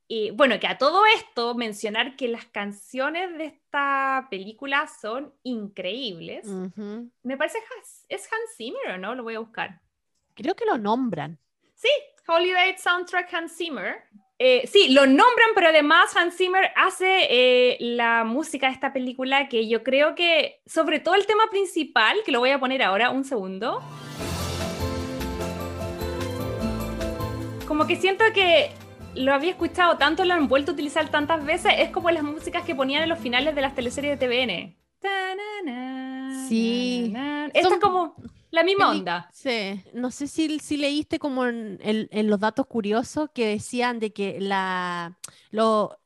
y bueno, que a todo esto mencionar que las canciones de esta película son increíbles. Me parece es Hans Zimmer, ¿o no? Lo voy a buscar. Creo que lo nombran. Sí, Holiday Soundtrack Hans Zimmer. Eh, sí, lo nombran, pero además Hans Zimmer hace eh, la música de esta película que yo creo que, sobre todo el tema principal, que lo voy a poner ahora, un segundo. Como que siento que lo había escuchado tanto, lo han vuelto a utilizar tantas veces, es como las músicas que ponían en los finales de las teleseries de TVN. Sí. Esta es como la misma onda. Sí. No sé si, si leíste como en, en, los datos curiosos que decían de que la, lo,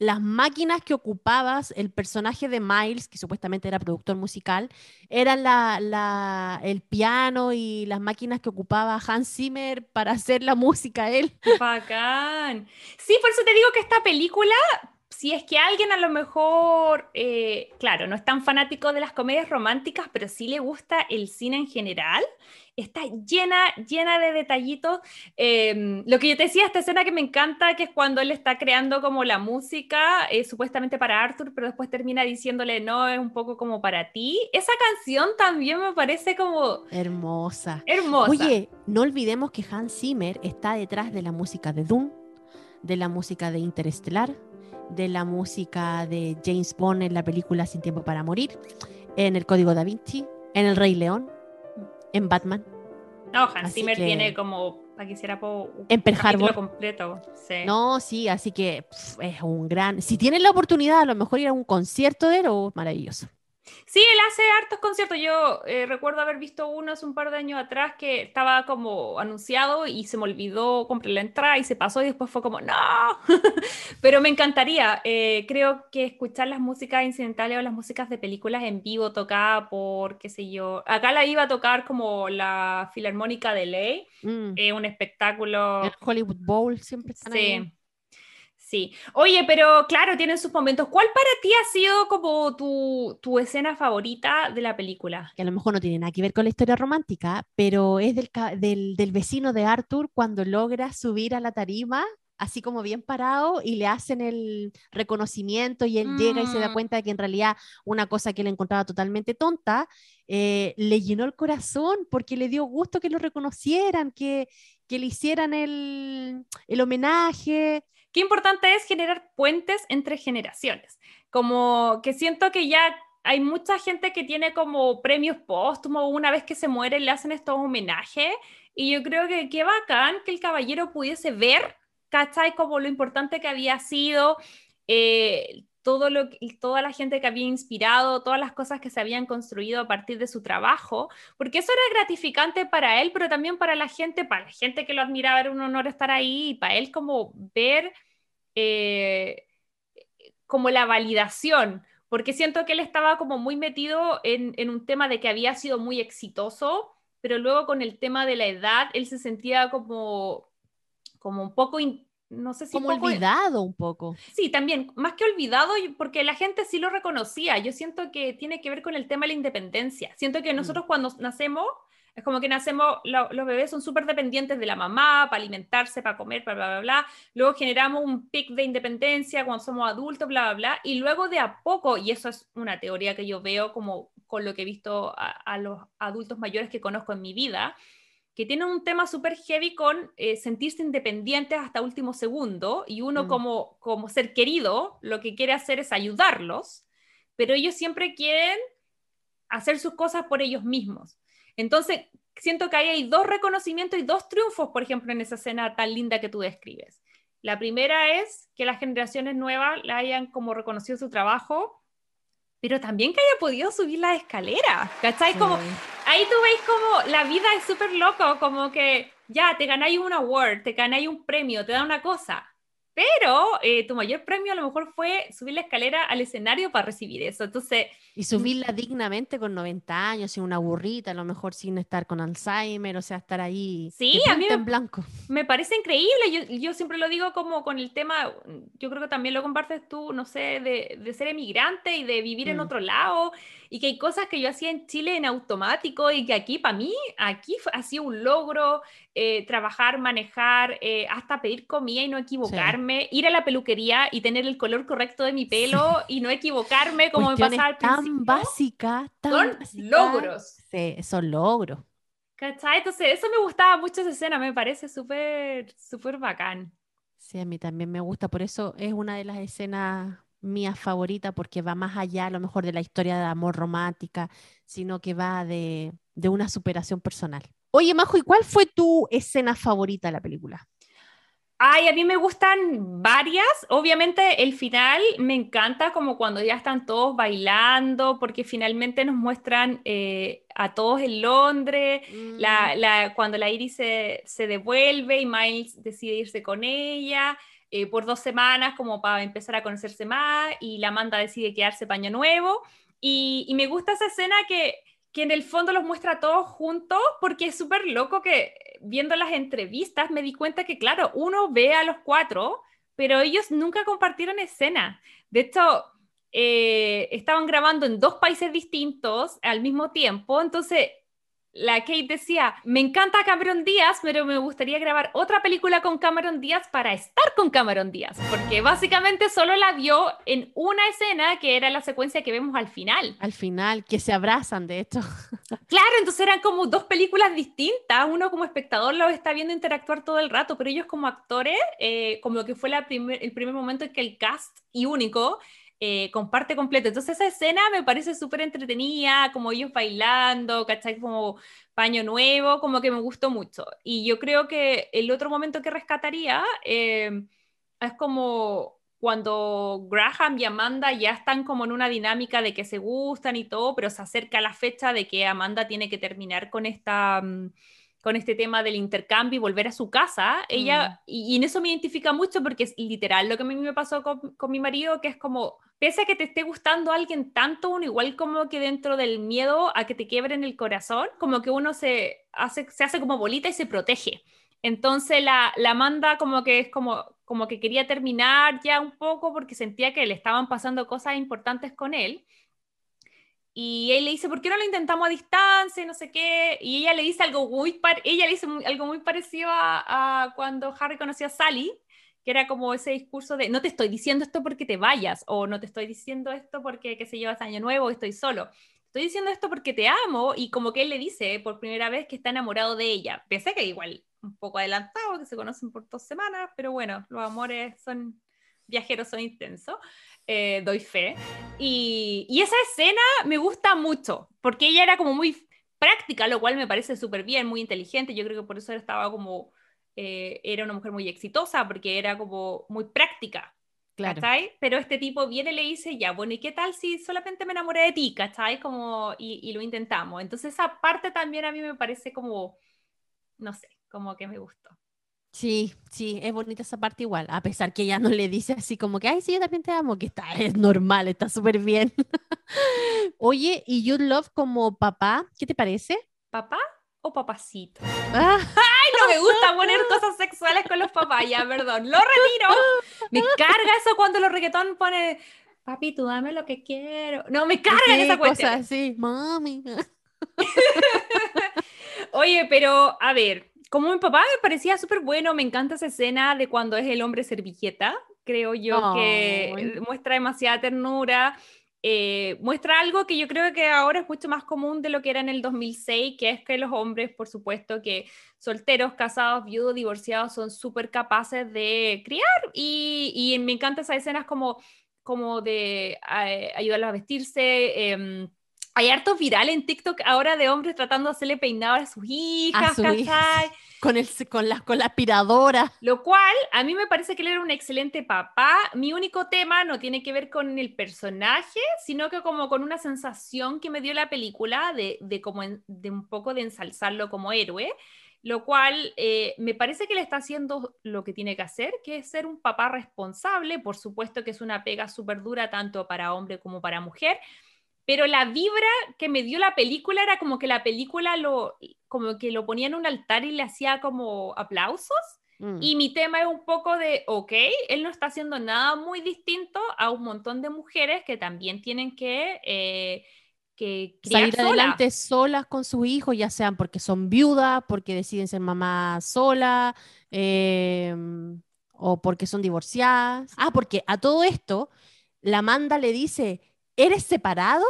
las máquinas que ocupabas el personaje de Miles, que supuestamente era productor musical, eran la, el piano y las máquinas que ocupaba Hans Zimmer para hacer la música él. Bacán. Sí, por eso te digo que esta película, si es que alguien a lo mejor, eh, claro, no es tan fanático de las comedias románticas, pero sí le gusta el cine en general, está llena, llena de detallitos. Em, lo que yo te decía, esta escena que me encanta, que es cuando él está creando como la música, eh, supuestamente para Arthur, pero después termina diciéndole, no, es un poco como para ti. Esa canción también me parece como... Hermosa. Hermosa. Oye, no olvidemos que Hans Zimmer está detrás de la música de Doom, de la música de Interestelar, de la música de James Bond en la película Sin Tiempo para Morir, en El Código Da Vinci, en El Rey León, en Batman. No, Hans Zimmer tiene como para que hiciera en Pearl completo. No, sí, así que es un gran. Si tienen la oportunidad, a lo mejor ir a un concierto de él, oh, maravilloso. Sí, él hace hartos conciertos. Yo eh, recuerdo haber visto uno hace un par de años atrás que estaba como anunciado y se me olvidó comprar la entrada y se pasó y después fue como, no, pero me encantaría. Eh, creo que escuchar las músicas incidentales o las músicas de películas en vivo tocada por, qué sé yo, acá la iba a tocar como la Filarmónica de Ley, mm. eh, un espectáculo. El Hollywood Bowl siempre están sí. Sí. Oye, pero claro, tienen sus momentos. ¿Cuál para ti ha sido como tu, escena favorita de la película? Que a lo mejor no tiene nada que ver con la historia romántica, pero es del, del, vecino de Arthur cuando logra subir a la tarima así como bien parado y le hacen el reconocimiento y él llega y se da mm. cuenta de que en realidad una cosa que él encontraba totalmente tonta eh, le llenó el corazón porque le dio gusto que lo reconocieran, que, que le hicieran el, el homenaje. Qué importante es generar puentes entre generaciones. Como que siento que ya hay mucha gente que tiene como premios póstumos, una vez que se muere le hacen estos homenajes, y yo creo que qué bacán que el caballero pudiese ver, ¿cachai? Como lo importante que había sido, eh, todo lo, toda la gente que había inspirado, todas las cosas que se habían construido a partir de su trabajo, porque eso era gratificante para él, pero también para la gente, para la gente que lo admiraba, era un honor estar ahí, y para él como ver eh, como la validación, porque siento que él estaba como muy metido en, en un tema de que había sido muy exitoso, pero luego con el tema de la edad, él se sentía como, como un poco no sé si como olvidado un poco. Sí, también, más que olvidado, porque la gente sí lo reconocía. Yo siento que tiene que ver con el tema de la independencia. Siento que mm. nosotros cuando nacemos, es como que nacemos, los bebés son súper dependientes de la mamá para alimentarse, para comer, bla, bla, bla, bla. Luego generamos un pic de independencia cuando somos adultos, bla, bla, bla. Y luego de a poco, y eso es una teoría que yo veo como con lo que he visto a los adultos mayores que conozco en mi vida, que tienen un tema súper heavy con eh, sentirse independientes hasta último segundo y uno mm. como, como ser querido lo que quiere hacer es ayudarlos, pero ellos siempre quieren hacer sus cosas por ellos mismos. Entonces, siento que ahí hay dos reconocimientos y dos triunfos, por ejemplo, en esa escena tan linda que tú describes. La primera es que las generaciones nuevas le hayan como reconocido su trabajo pero también que haya podido subir la escalera, ¿cachai? Como, ahí tú veis como la vida es súper loco, como que ya te ganáis un award, te ganáis un premio, te da una cosa, pero eh, tu mayor premio a lo mejor fue subir la escalera al escenario para recibir eso. Entonces, y subirla dignamente con 90 años, sin una burrita, a lo mejor sin estar con Alzheimer, o sea, estar ahí sí, a mí en blanco. Me parece increíble. Yo, yo, siempre lo digo como con el tema, yo creo que también lo compartes tú, no sé, de, de ser emigrante y de vivir en mm. otro lado y que hay cosas que yo hacía en Chile en automático y que aquí, para mí, aquí ha sido un logro eh, trabajar, manejar, eh, hasta pedir comida y no equivocarme, ir a la peluquería y tener el color correcto de mi pelo y no equivocarme como me pasaba al principio. Tan básica, tan son logros. Sí, son logros. ¿Cachai? Entonces, eso me gustaba mucho esa escena, me parece súper, súper bacán. Sí, a mí también me gusta, por eso es una de las escenas mía favorita porque va más allá a lo mejor de la historia de amor romántica, sino que va de, de una superación personal. Oye, Majo, ¿y cuál fue tu escena favorita de la película? Ay, a mí me gustan varias. Obviamente el final me encanta como cuando ya están todos bailando, porque finalmente nos muestran eh, a todos en Londres, mm. la, cuando la Iris se, se, devuelve y Miles decide irse con ella. Eh, por dos semanas como para empezar a conocerse más y la Amanda decide quedarse paño nuevo. Y, me gusta esa escena que, que, en el fondo los muestra a todos juntos porque es súper loco que viendo las entrevistas me di cuenta que, claro, uno ve a los cuatro, pero ellos nunca compartieron escena. De hecho, eh, estaban grabando en dos países distintos al mismo tiempo, entonces la Kate decía, me encanta Cameron Díaz, pero me gustaría grabar otra película con Cameron Díaz para estar con Cameron Díaz, porque básicamente solo la vio en una escena que era la secuencia que vemos al final. Al final, que se abrazan, de hecho. Claro, entonces eran como dos películas distintas, uno como espectador lo está viendo interactuar todo el rato, pero ellos como actores, eh, como que fue la el primer momento en que el cast y único eh, comparte completo. Entonces esa escena me parece súper entretenida, como ellos bailando, ¿cachai? Como paño nuevo, como que me gustó mucho. Y yo creo que el otro momento que rescataría eh, es como cuando Graham y Amanda ya están como en una dinámica de que se gustan y todo, pero se acerca la fecha de que Amanda tiene que terminar con esta... Mm, con este tema del intercambio y volver a su casa, ella, mm. y, en eso me identifica mucho porque es literal lo que a mí me pasó con, con, mi marido, que es como, pese a que te esté gustando alguien tanto, uno igual como que dentro del miedo a que te quiebren el corazón, como que uno se hace, se hace como bolita y se protege. Entonces la, la manda como que es como, como que quería terminar ya un poco porque sentía que le estaban pasando cosas importantes con él. Y él le dice, ¿por qué no lo intentamos a distancia? No sé qué. Y ella le dice algo muy, ella le dice algo muy parecido a, cuando Harry conoció a Sally, que era como ese discurso de, no te estoy diciendo esto porque te vayas, o no te estoy diciendo esto porque, qué sé yo, año nuevo, estoy solo. Estoy diciendo esto porque te amo, y como que él le dice por primera vez que está enamorado de ella. Pensé que igual un poco adelantado, que se conocen por dos semanas, pero bueno, los amores son viajeros, son intensos. Eh, doy fe. Y, y, esa escena me gusta mucho, porque ella era como muy práctica, lo cual me parece súper bien, muy inteligente. Yo creo que por eso estaba como, eh, era una mujer muy exitosa, porque era como muy práctica. Claro. Pero este tipo viene y le dice, ya, bueno, ¿y qué tal si solamente me enamoré de ti? ¿Cachai? Como, y, y lo intentamos. Entonces esa parte también a mí me parece como, no sé, como que me gustó. Sí, sí, es bonita esa parte igual, a pesar que ella no le dice así como que, ay, sí, yo también te amo, que está, es normal, está súper bien. Oye, ¿y You Love como papá? ¿Qué te parece? ¿Papá o papacito? Ah. ¡Ay, no me gusta poner cosas sexuales con los papás! Ya, perdón, lo retiro. Me carga eso cuando los reggaetón pone, papi, tú dame lo que quiero. No, me carga esa cuestión. así, mami. Oye, pero, a ver, como mi papá me parecía súper bueno, me encanta esa escena de cuando es el hombre servilleta, creo yo que muestra demasiada ternura, eh, muestra algo que yo creo que ahora es mucho más común de lo que era en el 2006, que es que los hombres, por supuesto, que solteros, casados, viudos, divorciados, son súper capaces de criar y, y, me encanta esas escenas como, como de eh, ayudarlos a vestirse. Eh, hay hartos viral en TikTok ahora de hombres tratando de hacerle peinado a sus hijas, Con, el, con, la, con la aspiradora. Lo cual, a mí me parece que él era un excelente papá. Mi único tema no tiene que ver con el personaje, sino que como con una sensación que me dio la película de, de como de un poco de ensalzarlo como héroe lo cual eh, me parece que le está haciendo lo que tiene que hacer, que es ser un papá responsable, por supuesto que es una pega súper dura tanto para hombre como para mujer, pero la vibra que me dio la película era como que la película lo, como que lo ponía en un altar y le hacía como aplausos. Mm. Y mi tema es un poco de, ok, él no está haciendo nada muy distinto a un montón de mujeres que también tienen que... Eh, que salir adelante solas con sus hijos, ya sean porque son viudas, porque deciden ser mamá sola, em, o porque son divorciadas. Ah, porque a todo esto, la Amanda le dice, ¿eres separado?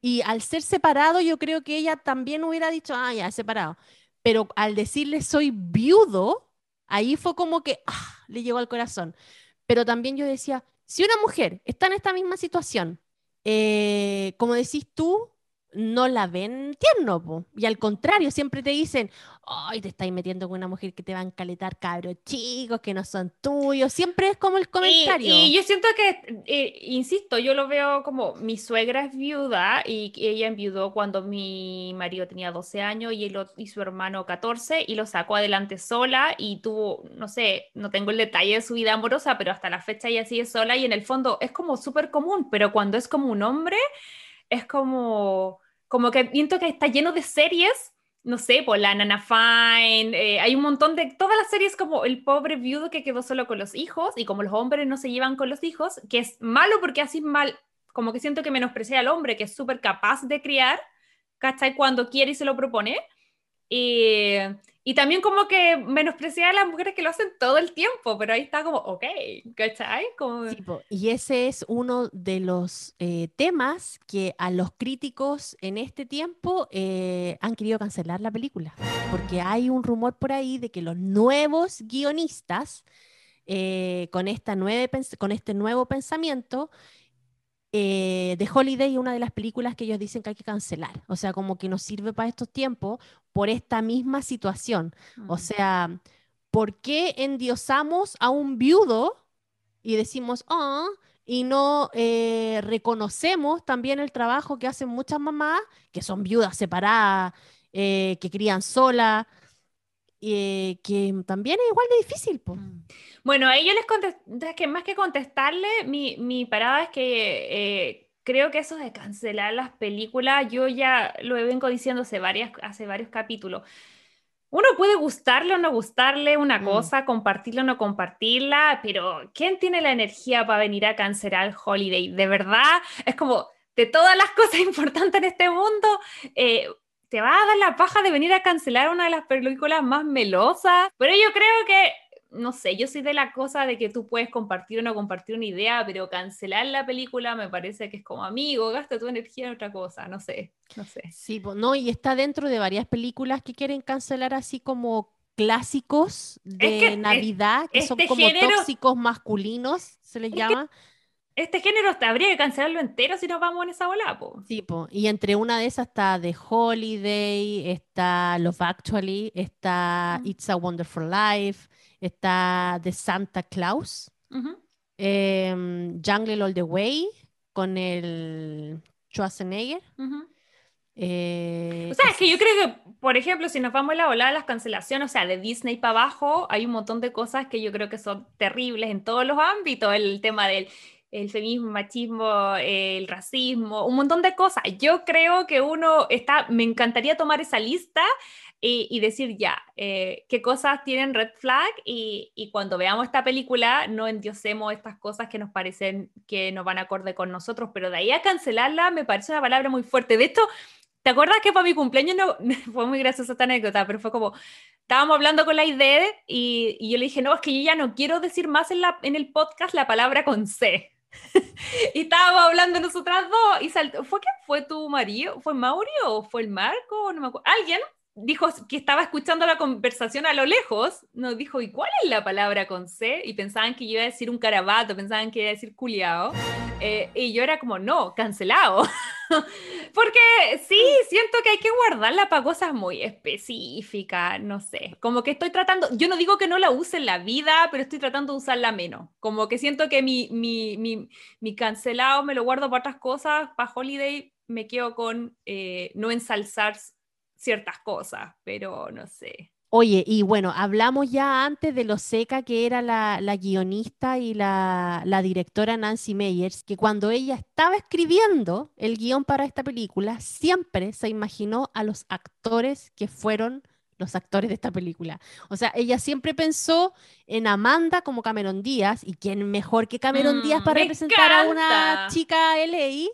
Y al ser separado, yo creo que ella también hubiera dicho, ah, ya, separado. Pero al decirle soy viudo, ahí fue como que ah, le llegó al corazón. Pero también yo decía, si una mujer está en esta misma situación, eh, como decís tú, no la ven tierno, y al contrario, siempre te dicen, ay, te estáis metiendo con una mujer que te va a encaletar cabros chicos, que no son tuyos, siempre es como el comentario. Y, yo siento que, eh, insisto, yo lo veo como, mi suegra es viuda, y ella enviudó cuando mi marido tenía 12 años, y, él, y su hermano 14, y lo sacó adelante sola, y tuvo, no sé, no tengo el detalle de su vida amorosa, pero hasta la fecha ella sigue sola, y en el fondo es como súper común, pero cuando es como un hombre, es como como que siento que está lleno de series, no sé, por la Nana Fine, eh, hay un montón de, todas las series como el pobre viudo que quedó solo con los hijos y como los hombres no se llevan con los hijos, que es malo porque así mal, como que siento que menosprecia al hombre que es súper capaz de criar, ¿cachai? Cuando quiere y se lo propone. Y, y también como que menospreciar a las mujeres que lo hacen todo el tiempo, pero ahí está como, ok, ¿cachai? Como... y ese es uno de los eh, temas que a los críticos en este tiempo eh, han querido cancelar la película, porque hay un rumor por ahí de que los nuevos guionistas, eh, con, esta nueve, con este nuevo pensamiento, eh, The Holiday es una de las películas que ellos dicen que hay que cancelar. O sea, como que nos sirve para estos tiempos por esta misma situación. O mm. sea, ¿por qué endiosamos a un viudo y decimos, ah, y no eh, reconocemos también el trabajo que hacen muchas mamás, que son viudas separadas, eh, que crían solas, eh, que también es igual de difícil. Mm. Bueno, a ellos les contesté, que más que contestarle, mi, mi parada es que eh, creo que eso de cancelar las películas, yo ya lo vengo diciendo hace, varias, hace varios capítulos. Uno puede gustarle o no gustarle una mm. cosa, compartirla o no compartirla, pero ¿quién tiene la energía para venir a cancelar Holiday? De verdad, es como de todas las cosas importantes en este mundo, eh, te va a dar la paja de venir a cancelar una de las películas más melosas. Pero yo creo que, no sé, yo soy de la cosa de que tú puedes compartir o no compartir una idea, pero cancelar la película me parece que es como amigo, gasta tu energía en otra cosa, no sé, no sé. Sí, no, y está dentro de varias películas que quieren cancelar así como clásicos de Navidad, que son este como tóxicos masculinos, se les llama este género habría que cancelarlo entero si nos vamos en esa bola, po. Sí, po. y entre una de esas está The Holiday, está Love Actually, está It's a Wonderful Life, está The Santa Claus, em, Jungle All the Way con el Schwarzenegger. Eh, o sea, es que yo creo que, por ejemplo, si nos vamos a la ola de las cancelaciones, o sea, de Disney para abajo, hay un montón de cosas que yo creo que son terribles en todos los ámbitos. El tema del el feminismo, machismo, el racismo, un montón de cosas. Yo creo que uno está, me encantaría tomar esa lista y, decir ya, eh, qué cosas tienen red flag y, y, cuando veamos esta película no endiosemos estas cosas que nos parecen que no van acorde con nosotros, pero de ahí a cancelarla me parece una palabra muy fuerte. De hecho, ¿te acuerdas que para mi cumpleaños no, fue muy graciosa esta anécdota, pero fue como, estábamos hablando con la idea y, y, yo le dije, no, es que yo ya no quiero decir más en, la, en el podcast la palabra con C. y estábamos hablando nosotras dos y saltó. ¿Fue quién fue tu marido? ¿Fue Mauri o fue el Marco? No me acuerdo. Alguien dijo que estaba escuchando la conversación a lo lejos, nos dijo, ¿y cuál es la palabra con C? Y pensaban que iba a decir un carabato, pensaban que iba a decir culiao. Eh, y yo era como, no, cancelado. Porque sí, siento que hay que guardarla para cosas muy específicas, no sé. Como que estoy tratando, yo no digo que no la use en la vida, pero estoy tratando de usarla menos. Como que siento que mi, mi, mi, mi cancelado me lo guardo para otras cosas, para Holiday me quedo con eh, no ensalzar ciertas cosas, pero no sé. Oye, y bueno, hablamos ya antes de lo seca que era la, guionista y la, directora Nancy Meyers, que cuando ella estaba escribiendo el guion para esta película, siempre se imaginó a los actores que fueron los actores de esta película. O sea, ella siempre pensó en Amanda como Cameron Díaz, y quién mejor que Cameron Díaz para representar a una chica LA.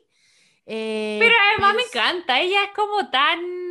Eh, pero además me encanta, ella es como tan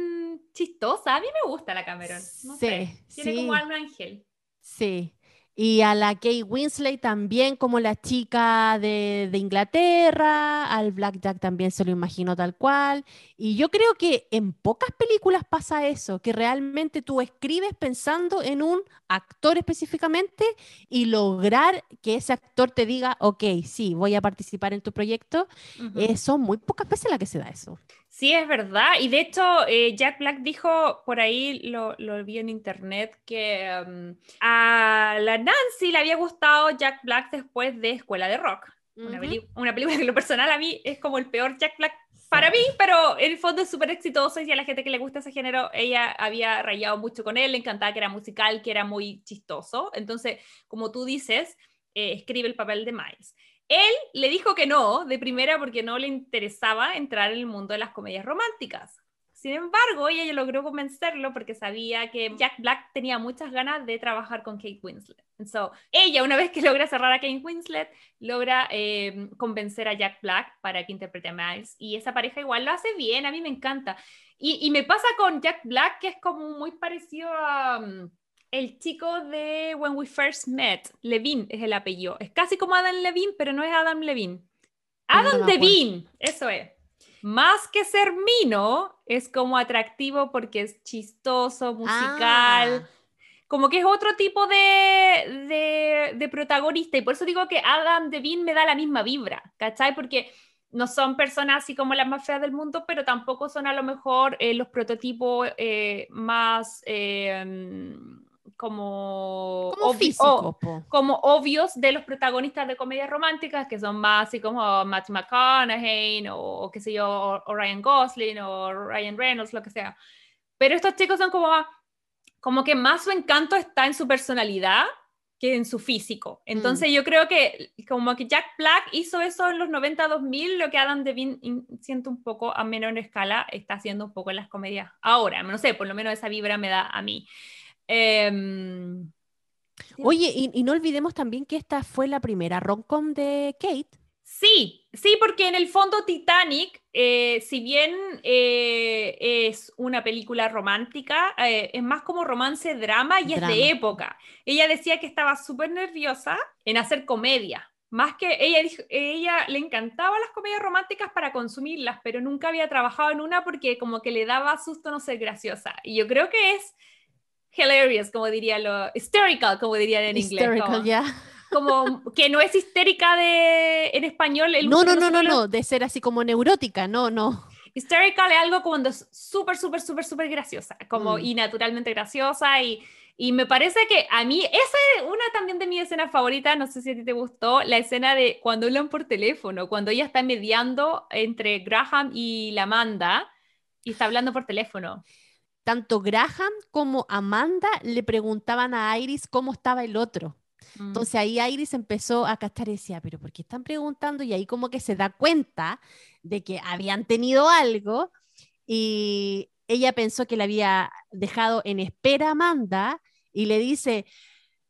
chistosa. A mí me gusta la Cameron. No sí, sé. Tiene como alma ángel. Sí. Y a la Kate Winslet también como la chica de, Inglaterra, al Black Jack también se lo imagino tal cual. Y yo creo que en pocas películas pasa eso, que realmente tú escribes pensando en un actor específicamente y lograr que ese actor te diga, ok, sí, voy a participar en tu proyecto. Eh, son muy pocas veces las que se da eso. Sí, es verdad. Y de hecho, eh, Jack Black dijo por ahí, lo, lo vi en internet, que um, a la Nancy le había gustado Jack Black después de Escuela de Rock. una, una, película que lo personal a mí es como el peor Jack Black para mí, pero en el fondo es súper exitoso y a la gente que le gusta ese género, ella había rayado mucho con él, le encantaba que era musical, que era muy chistoso. Entonces, como tú dices, eh, escribe el papel de Miles. Él le dijo que no de primera porque no le interesaba entrar en el mundo de las comedias románticas. Sin embargo, ella logró convencerlo porque sabía que Jack Black tenía muchas ganas de trabajar con Kate Winslet. So, ella, una vez que logra cerrar a Kate Winslet, logra eh, convencer a Jack Black para que interprete a Miles. Y esa pareja igual lo hace bien, a mí me encanta. Y, me pasa con Jack Black, que es como muy parecido a... Um, el chico de When We First Met, Levine es el apellido. Es casi como Adam Levine, pero no es Adam Levine. Adam Levine, eso es. Más que ser mino, es como atractivo porque es chistoso, musical. Ah. Como que es otro tipo de, de, protagonista. Y por eso digo que Adam Levine me da la misma vibra, ¿cachai? Porque no son personas así como las más feas del mundo, pero tampoco son a lo mejor eh, los prototipos eh, más eh, como, como, obvios de los protagonistas de comedias románticas, que son más así como Matthew McConaughey o, qué sé yo, o, Ryan Gosling o Ryan Reynolds, lo que sea. Pero estos chicos son como, como que más su encanto está en su personalidad que en su físico. Entonces mm. yo creo que como que Jack Black hizo eso en los 90-2000, lo que Adam Devine siento un poco a menor escala está haciendo un poco en las comedias ahora. No sé, por lo menos esa vibra me da a mí. Em, Oye, y, no olvidemos también que esta fue la primera rom-com de Kate. Sí, sí, porque en el fondo Titanic, eh, si bien eh, es una película romántica, eh, es más como romance drama y es de época. Ella decía que estaba súper nerviosa en hacer comedia. Más que ella, dijo, ella le encantaban las comedias románticas para consumirlas, pero nunca había trabajado en una porque como que le daba susto no ser graciosa. Y yo creo que es hilarious, como diría lo, hysterical, como dirían en inglés. Como, ya. como que no es histérica de, en español. El no, no, no, no, no, de ser así como neurótica, no, no. Hysterical es algo como súper, súper, súper, súper graciosa, como mm. y naturalmente graciosa y, y me parece que a mí, esa es una también de mis escenas favoritas, no sé si a ti te gustó, la escena de cuando hablan por teléfono, cuando ella está mediando entre Graham y la Amanda y está hablando por teléfono tanto Graham como Amanda le preguntaban a Iris cómo estaba el otro. Mm. Entonces ahí Iris empezó a castar y decía, pero ¿por qué están preguntando? Y ahí como que se da cuenta de que habían tenido algo y ella pensó que le había dejado en espera a Amanda y le dice,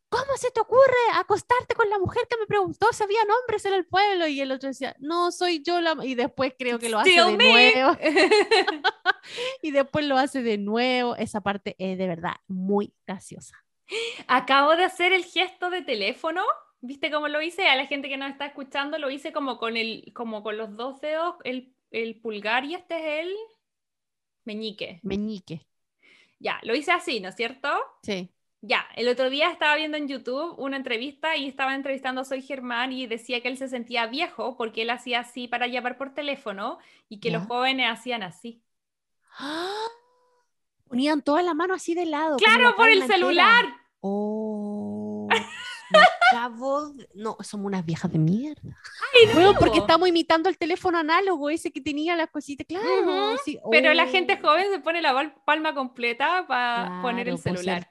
¿cómo se te ocurre acostarte con la mujer que me preguntó si había hombres en el pueblo? Y el otro decía, no, soy yo la... Y después creo que lo hace de nuevo. y después lo hace de nuevo. Esa parte es de verdad muy graciosa. Acabo de hacer el gesto de teléfono. ¿Viste cómo lo hice? A la gente que nos está escuchando lo hice como con, el, como con los dos dedos, el, el pulgar y este es el meñique. Meñique. Ya, lo hice así, ¿no es cierto? Sí. Ya, el otro día estaba viendo en YouTube una entrevista y estaba entrevistando a Soy Germán y decía que él se sentía viejo porque él hacía así para llamar por teléfono y que los jóvenes hacían así. Ponían toda la mano así de lado. Claro, por el celular. Oh. No, somos unas viejas de mierda. Ay, porque estamos imitando el teléfono análogo, ese que tenía las cositas, claro. Pero la gente oh. joven se pone la palma completa para poner el celular.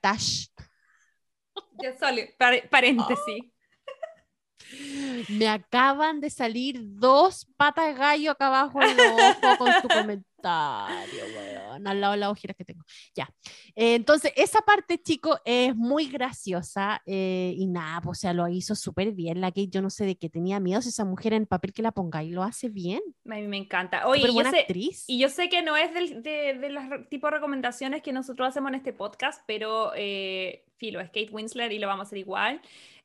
Ya sale, paréntesis. Me acaban de salir dos patas de gallo acá abajo en el ojo con tu comentario, weón, al lado de las ojeras que tengo. Ya. Eh, entonces, esa parte, chico, es muy graciosa eh, y nada, pues, o sea, lo hizo súper bien. La que yo no sé de qué tenía miedo esa mujer en el papel que la ponga y lo hace bien. A mí me encanta. Oye, buena actriz. Y yo sé que no es de, de, los tipos de recomendaciones que nosotros hacemos en este podcast, pero eh, filo, es Kate Winslet y lo vamos a hacer igual.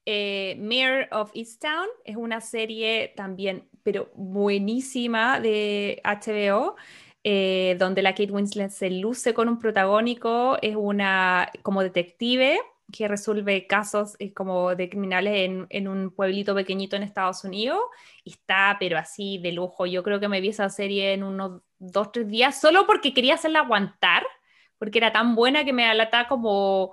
Eh, Mayor of Easttown es una serie también, pero buenísima de HBO. Eh, donde la Kate Winslet se luce con un protagónico, es una como detective que resuelve casos eh, como de criminales en, en, un pueblito pequeñito en Estados Unidos y está pero así de lujo. Yo creo que me vi esa serie en unos dos, tres días solo porque quería hacerla aguantar, porque era tan buena que me alata como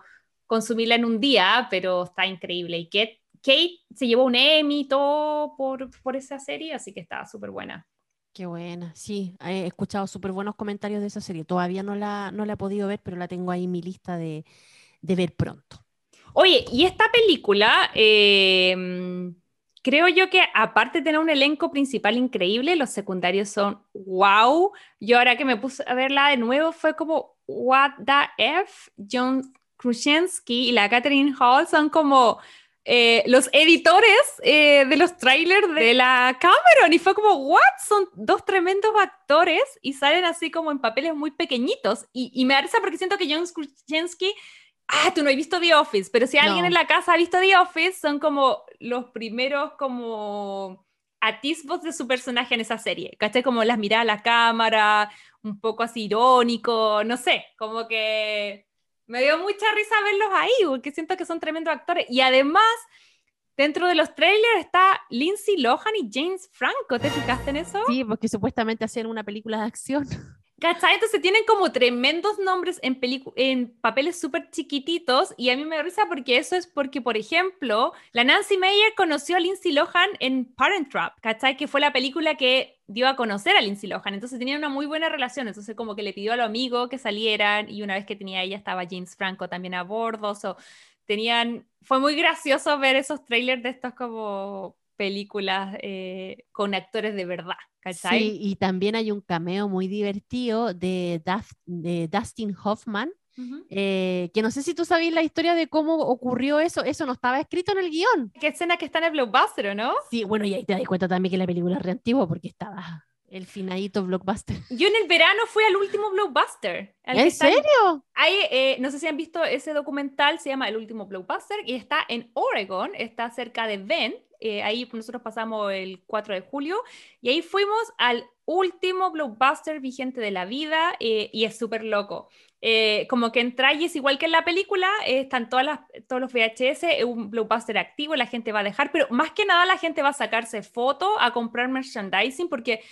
consumirla en un día, pero está increíble. Y Kate, Kate se llevó un Emmy todo por, por esa serie, así que está súper buena. Qué buena, sí, he escuchado súper buenos comentarios de esa serie. Todavía no la, no la he podido ver, pero la tengo ahí en mi lista de, de ver pronto. Oye, y esta película, em, creo yo que aparte de tener un elenco principal increíble, los secundarios son wow. Yo ahora que me puse a verla de nuevo fue como, what the F? John Krasinski y la Catherine Hall son como eh, los editores eh, de los trailers de la Cameron y fue como, what? Son dos tremendos actores y salen así como en papeles muy pequeñitos y, y me da risa porque siento que John Krasinski ah, tú no has visto The Office, pero si alguien en la casa ha visto The Office, son como los primeros como atisbos de su personaje en esa serie, ¿cachai? Como las miradas a la cámara, un poco así irónico, no sé, como que me dio mucha risa verlos ahí, porque siento que son tremendos actores. Y además, dentro de los trailers está Lindsay Lohan y James Franco, ¿te fijaste en eso? Sí, porque supuestamente hacen una película de acción. ¿Cachai? Entonces tienen como tremendos nombres en, papeles súper chiquititos y a mí me risa porque eso es porque, por ejemplo, la Nancy Meyer conoció a Lindsay Lohan en Parent Trap, ¿cachai? Que fue la película que dio a conocer a Lindsay Lohan, entonces tenían una muy buena relación, entonces como que le pidió a los amigos que salieran y una vez que tenía ella estaba James Franco también a bordo, so, tenían, fue muy gracioso ver esos trailers de estos como películas eh, con actores de verdad. Sí, y también hay un cameo muy divertido de, de Dustin Hoffman, eh, que no sé si tú sabías la historia de cómo ocurrió eso, eso no estaba escrito en el guion. ¿Qué escena que está en el blockbuster, no? Sí, bueno, y ahí te das cuenta también que la película es re antigua porque estaba el finadito blockbuster. Yo en el verano fui al último blockbuster. ¿En serio? Hay, eh, no sé si han visto ese documental, se llama El último blockbuster y está en Oregon, está cerca de Bend, eh, ahí nosotros pasamos el 4 de julio y ahí fuimos al último blockbuster vigente de la vida eh, y es súper loco. Eh, como que entra y es igual que en la película, están todas las, todos los VHS, es un blockbuster activo, la gente va a dejar, pero más que nada la gente va a sacarse fotos, a comprar merchandising, porque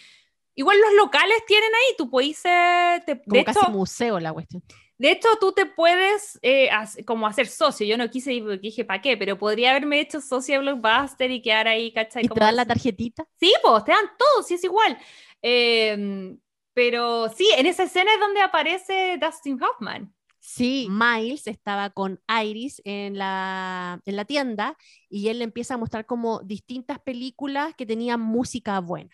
igual los locales tienen ahí, tú puedes ser... como casi museo la cuestión. De hecho, tú te puedes eh, como hacer socio. Yo no quise ir dije, ¿para qué? Pero podría haberme hecho socio de Blockbuster y quedar ahí, ¿cachai? ¿Y te dan la tarjetita? Sí, pues te dan todo, sí es igual. Em, pero sí, en esa escena es donde aparece Dustin Hoffman. Sí, Miles estaba con Iris en la, en la tienda y él le empieza a mostrar como distintas películas que tenían música buena.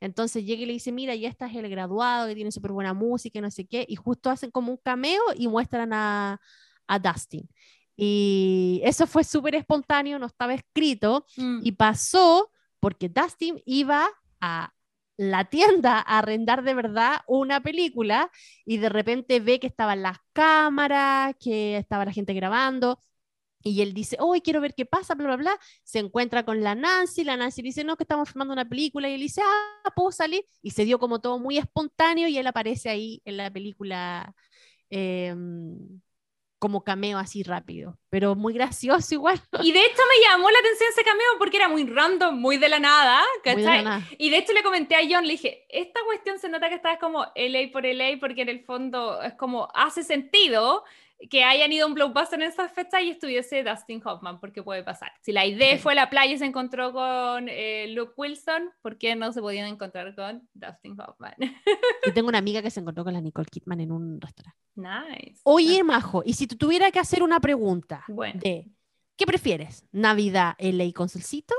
Entonces llega y le dice, mira, ya estás el graduado, que tiene súper buena música, no sé qué, y justo hacen como un cameo y muestran a, a Dustin. Y eso fue súper espontáneo, no estaba escrito, mm. y pasó porque Dustin iba a la tienda a arrendar de verdad una película y de repente ve que estaban las cámaras, que estaba la gente grabando y él dice, hoy quiero ver qué pasa, bla, bla, bla. Se encuentra con la Nancy, la Nancy dice, no, que estamos filmando una película. Y él dice, ah, puedo salir. Y se dio como todo muy espontáneo y él aparece ahí en la película em, como cameo así rápido, pero muy gracioso igual. Y de hecho me llamó la atención ese cameo porque era muy random, muy de la nada, ¿cachai? Y de hecho le comenté a John, le dije, esta cuestión se nota que está como LA por LA porque en el fondo es como hace sentido, que hayan ido a un blockbuster en esa fecha y estuviese Dustin Hoffman, porque puede pasar. Si la idea fue a la playa y se encontró con eh, Luke Wilson, ¿por qué no se podían encontrar con Dustin Hoffman? Yo tengo una amiga que se encontró con la Nicole Kidman en un restaurante. Nice. Oye, Majo, y si tú tuviera que hacer una pregunta de ¿qué prefieres? ¿Navidad LA con solcito?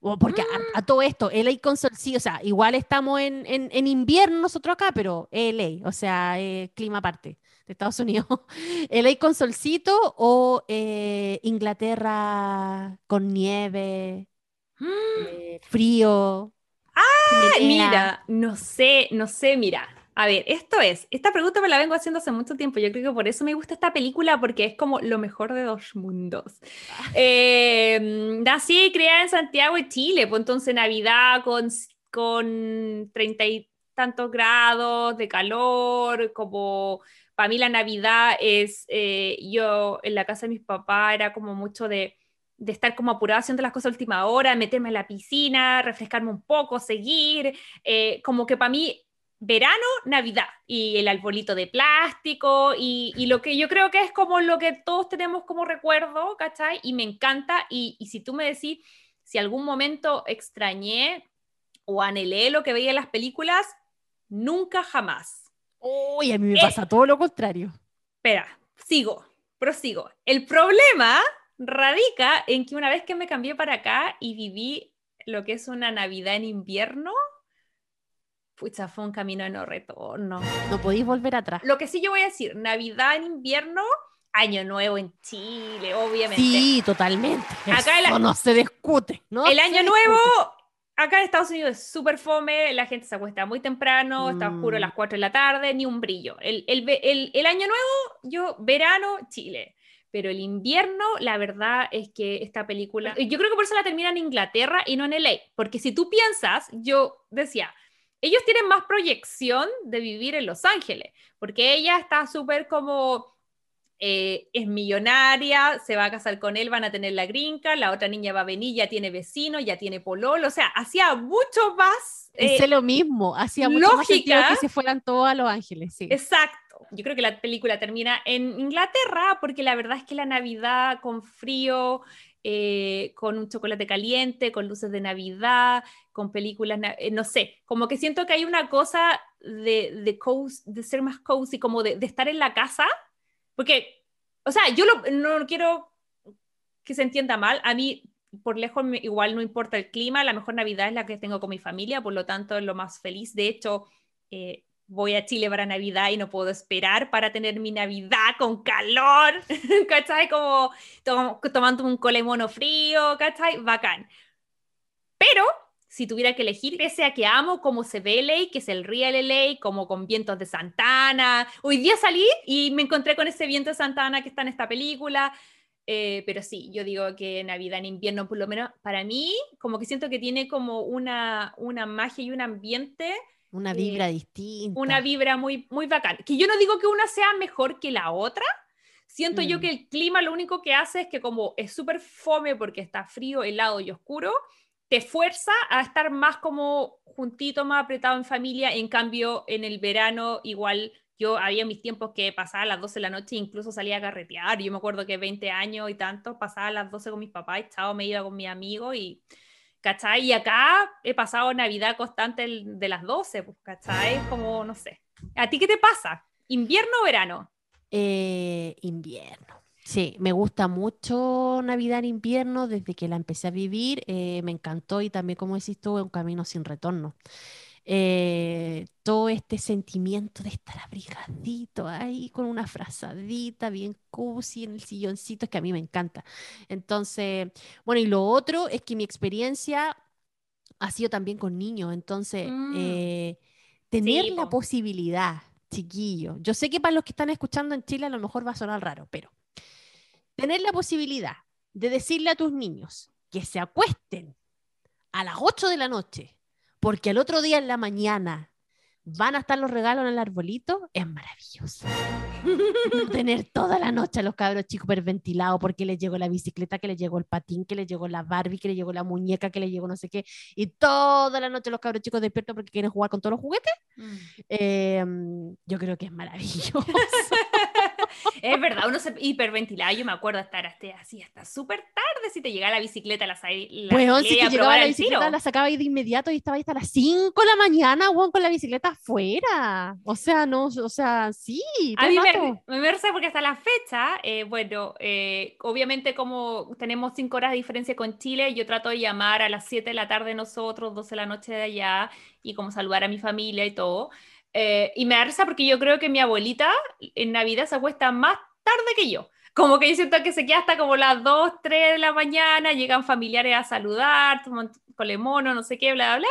O porque a, mm. todo esto, LA con solcito, o sea, igual estamos en, en, en invierno nosotros acá, pero LA, o sea, eh, clima aparte. Estados Unidos, ¿LA con solcito o eh, Inglaterra con nieve, eh, frío? Ah, mira, no sé, no sé, mira. A ver, esto es, esta pregunta me la vengo haciendo hace mucho tiempo. Yo creo que por eso me gusta esta película, porque es como lo mejor de dos mundos. Eh, nací y criada en Santiago de Chile, pues entonces Navidad con, con treinta y tantos grados de calor, como para mí la Navidad es, eh, yo en la casa de mis papás era como mucho de, de estar como apurada haciendo las cosas a última hora, meterme en la piscina, refrescarme un poco, seguir, eh, como que para mí verano, Navidad y el arbolito de plástico y, y, lo que yo creo que es como lo que todos tenemos como recuerdo, ¿cachai? Y me encanta y, y si tú me decís si algún momento extrañé o anhelé lo que veía en las películas, nunca jamás. Uy, a mí me eh, pasa todo lo contrario. Espera, sigo, prosigo. El problema radica en que una vez que me cambié para acá y viví lo que es una Navidad en invierno, pucha, fue un camino de no retorno. No podéis volver atrás. Lo que sí yo voy a decir, Navidad en invierno, Año Nuevo en Chile, obviamente. Sí, totalmente. Acá no se discute, ¿no? El Año Nuevo, acá en Estados Unidos es súper fome, la gente se acuesta muy temprano, está oscuro a las 4 mm. de la tarde, ni un brillo. El, el, el, Año Nuevo, yo, verano, Chile. Pero el invierno, la verdad es que esta película, yo creo que por eso la termina en Inglaterra y no en LA, porque si tú piensas, yo decía, ellos tienen más proyección de vivir en Los Ángeles, porque ella está súper como, eh, es millonaria, se va a casar con él, van a tener la grinca, la otra niña va a venir, ya tiene vecino, ya tiene pololo, o sea, hacía mucho más... Eh, lo mismo, hacía mucho más sentido que se fueran todos a Los Ángeles, sí. Exacto. Yo creo que la película termina en Inglaterra porque la verdad es que la Navidad con frío, eh, con un chocolate caliente, con luces de Navidad, con películas, eh, no sé, como que siento que hay una cosa de, de, de ser más cozy, como de, estar en la casa, porque, o sea, yo no quiero que se entienda mal, a mí por lejos igual no importa el clima, la mejor Navidad es la que tengo con mi familia, por lo tanto es lo más feliz. De hecho, eh, voy a Chile para Navidad y no puedo esperar para tener mi Navidad con calor, ¿cachai? Como tomando un cole mono frío, ¿cachai? Bacán. Pero si tuviera que elegir, pese a que amo cómo se ve LA, que es el Real LA, como con vientos de Santana. Hoy día salí y me encontré con ese viento de Santana que está en esta película. Eh, pero sí, yo digo que Navidad en invierno, por lo menos para mí, como que siento que tiene como una, una magia y un ambiente una vibra distinta. Una vibra muy, muy bacán. Que yo no digo que una sea mejor que la otra. Siento yo mm. que el clima lo único que hace es que como es súper fome porque está frío, helado y oscuro, te fuerza a estar más como juntito, más apretado en familia. En cambio, en el verano igual yo había mis tiempos que pasaba a las 12 de la noche incluso salía a carretear. Yo me acuerdo que 20 años y tanto pasaba a las 12 con mis papás, estaba me iba con mi amigo y ¿cachai? Y acá he pasado Navidad constante de las 12, pues, ¿cachai? Como, no sé. ¿A ti qué te pasa? ¿Invierno o verano? Eh, invierno. Sí, me gusta mucho Navidad en invierno desde que la empecé a vivir. Eh, me encantó y también, como decís tú, un camino sin retorno. Eh, todo este sentimiento de estar abrigadito ahí con una frazadita bien cozy en el silloncito, es que a mí me encanta. Entonces, bueno, y lo otro es que mi experiencia ha sido también con niños, entonces, mm. eh, tener la posibilidad, chiquillo, yo sé que para los que están escuchando en Chile a lo mejor va a sonar raro, pero tener la posibilidad de decirle a tus niños que se acuesten a las 8 de la noche porque al otro día en la mañana van a estar los regalos en el arbolito, es maravilloso. tener toda la noche a los cabros chicos hiperventilados porque les llegó la bicicleta, que les llegó el patín, que les llegó la Barbie, que les llegó la muñeca, que les llegó no sé qué, y toda la noche los cabros chicos despiertos porque quieren jugar con todos los juguetes. Mm. Em, yo creo que es maravilloso. es verdad, uno se hiperventilaba. Yo me acuerdo estar hasta, así hasta súper tarde si te llegaba la bicicleta, la, la Bueno, si te llegaba la bicicleta, la sacaba ahí de inmediato y estaba ahí hasta las 5 de la mañana, con la bicicleta afuera. O sea, no, o sea, sí. A mí me, me porque hasta la fecha, eh, bueno, eh, obviamente como tenemos 5 horas de diferencia con Chile, yo trato de llamar a las 7 de la tarde nosotros, 12 de la noche de allá, y como saludar a mi familia y todo. Eh, y me da risa porque yo creo que mi abuelita en Navidad se acuesta más tarde que yo. Como que yo siento que se queda hasta como las 2, 3 de la mañana, llegan familiares a saludar, colemono, no sé qué, bla, bla, bla.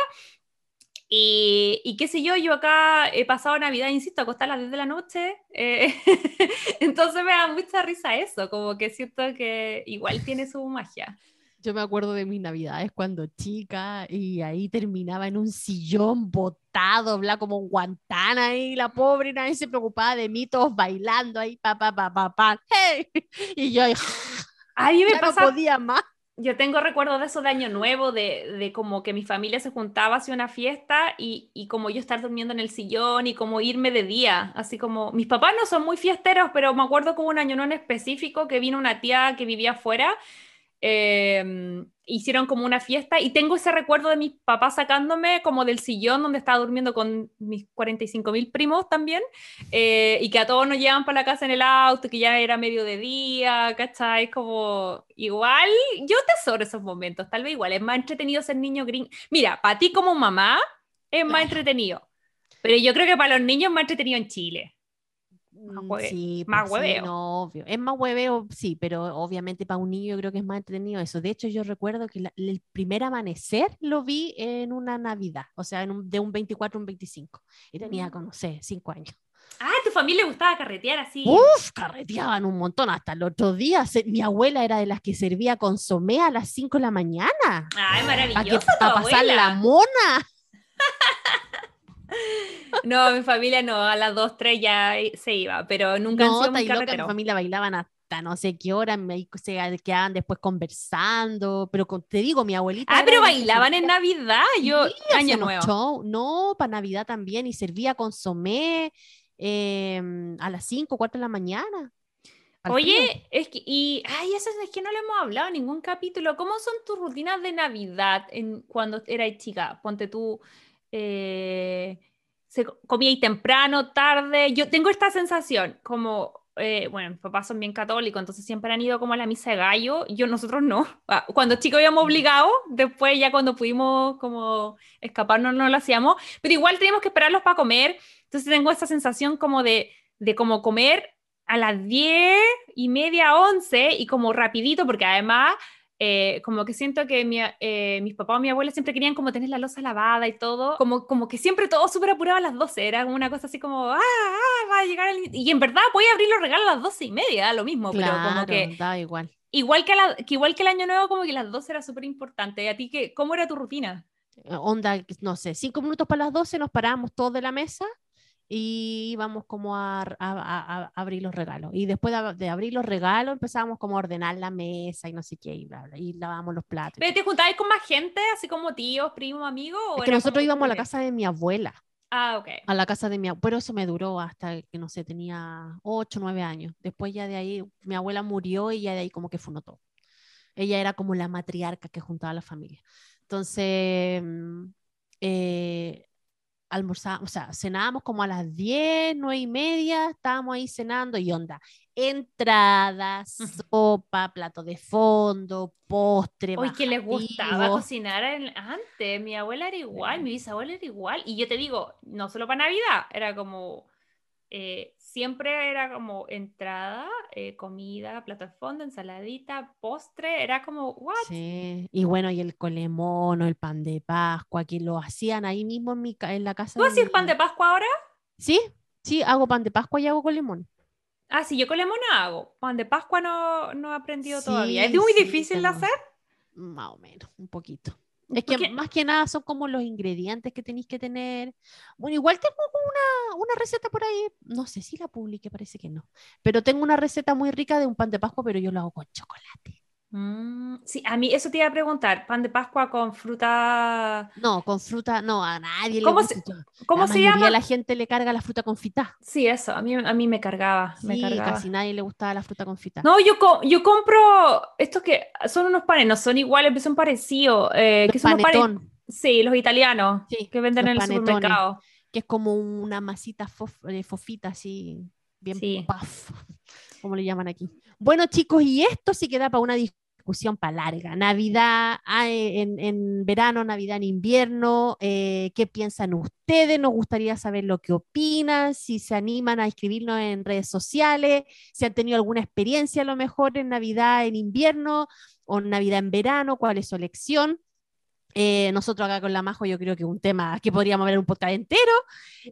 Y, y, qué sé yo, yo acá he pasado Navidad, insisto, acostar a las 10 de la noche. Eh, entonces me da mucha risa eso, como que siento que igual tiene su magia. Yo me acuerdo de mis navidades cuando chica y ahí terminaba en un sillón botado, bla, como un guantana y la pobre nadie se preocupaba de mí, todos bailando ahí, pa, pa, pa, pa, pa. Hey. Y yo ahí me no podía más. Yo tengo recuerdos de eso de Año Nuevo, de, de como que mi familia se juntaba hacia una fiesta y, y, como yo estar durmiendo en el sillón y como irme de día, así como mis papás no son muy fiesteros, pero me acuerdo como un año nuevo en específico que vino una tía que vivía afuera Em, hicieron como una fiesta y tengo ese recuerdo de mis papás sacándome como del sillón donde estaba durmiendo con mis 45 mil primos también eh, y que a todos nos llevaban para la casa en el auto, que ya era medio de día, ¿cachai? Como igual, yo tesoro esos momentos, tal vez igual, es más entretenido ser niño green. Mira, para ti como mamá es más entretenido, pero yo creo que para los niños es más entretenido en Chile. Mm, sí, más pues hueveo. no, obvio. Es más hueveo, sí, pero obviamente para un niño yo creo que es más entretenido eso. De hecho, yo recuerdo que el primer amanecer lo vi en una Navidad, o sea, de un 24 a un 25. Y tenía, mm. no sé, 5 años. Ah, ¿tu familia le gustaba carretear así? Uf, carreteaban un montón. Hasta el otro día, mi abuela era de las que servía consomé a las 5 de la mañana. Ay, maravilloso. Para, pasar la mona. No, mi familia no, a las 2, 3 ya se iba, pero nunca no, han sido mi familia bailaban hasta no sé qué hora, me, se quedaban después conversando, pero te digo, mi abuelita... Ah, pero bailaban en Navidad, yo, año nuevo. no, para Navidad también, y servía consomé eh, a las 5, 4 de la mañana. Oye, es que, y, ay, eso es que no le hemos hablado en ningún capítulo. ¿Cómo son tus rutinas de Navidad en, cuando eras chica? Ponte tú, eh, se comía ahí temprano, tarde. Yo tengo esta sensación, como, eh, bueno, mis papás son bien católicos, entonces siempre han ido como a la misa de gallo, yo nosotros no. Ah, cuando chicos íbamos obligados, después ya cuando pudimos como escaparnos no lo hacíamos, pero igual teníamos que esperarlos para comer, entonces tengo esta sensación como de, de como comer a las 10 y media, 11 y como rapidito, porque además eh, como que siento que mi, eh, mis papás o mi abuela siempre querían como tener la losa lavada y todo, como, como que siempre todo súper apurado a las 12, era como una cosa así como, ah, ah, va a llegar el... Y en verdad voy a abrir los regalos a las 12 y media, lo mismo, pero como que... Da igual. Igual que, la, que igual que el año nuevo, como que las 12 era súper importante. ¿A ti qué, cómo era tu rutina? Eh, onda, no sé, cinco minutos para las 12 nos parábamos todos de la mesa y íbamos como a, abrir los regalos. Y después de, abrir los regalos empezábamos como a ordenar la mesa y no sé qué, y, bla, y lavábamos los platos. ¿Pero te juntabas con más gente, así como tíos, primos, amigos? Es que nosotros íbamos a la casa de mi abuela. Ah, ok. A la casa de mi abuela, pero eso me duró hasta que, no sé, tenía 8, 9 años. Después ya de ahí, mi abuela murió y ya de ahí como que fundó todo. Ella era como la matriarca que juntaba a la familia. Entonces, mm, eh, almorzábamos, o sea, cenábamos como a las 10, 9 y media, estábamos ahí cenando y onda, entradas, sopa, plato de fondo, postre. Hoy que les gustaba cocinar antes, mi abuela era igual, mi bisabuela era igual, y yo te digo, no solo para Navidad, era como eh, siempre era como entrada, eh, comida, plato de fondo, ensaladita, postre, era como, ¿what? Sí, y bueno, y el colemono, el pan de Pascua, que lo hacían ahí mismo en, mi, en la casa. ¿Tú haces pan de Pascua ahora? Sí, sí, hago pan de Pascua y hago colemón. Ah, sí, yo colemón hago. Pan de Pascua no, no he aprendido todavía. ¿Es muy difícil de hacer? Más o menos, un poquito. Es que más que nada son como los ingredientes que tenéis que tener. Bueno, igual tengo una, una receta por ahí, no sé si la publiqué, parece que no, pero tengo una receta muy rica de un pan de Pascua, pero yo lo hago con chocolate. Mm, sí, a mí eso te iba a preguntar, pan de Pascua con fruta... No, con fruta, no, a nadie ¿Cómo le gusta. Se, ¿Cómo se llama? la gente le carga la fruta confitá. Sí, eso, a mí, a mí me cargaba. Sí, me cargaba. casi nadie le gustaba la fruta confitá. No, yo, yo compro estos que son unos panes, no son iguales, pero son parecidos. Eh, que son panetón. Sí, los italianos que venden en el supermercado. Que es como una masita eh, fofita así, bien puff, como le llaman aquí. Bueno, chicos, y esto sí queda para una discusión para larga. Navidad ah, en, verano, Navidad en invierno, eh, ¿qué piensan ustedes? Nos gustaría saber lo que opinan, si se animan a escribirnos en redes sociales, si han tenido alguna experiencia a lo mejor en Navidad en invierno o Navidad en verano, cuál es su elección. Eh, nosotros acá con la Majo yo creo que es un tema que podríamos ver un podcast entero,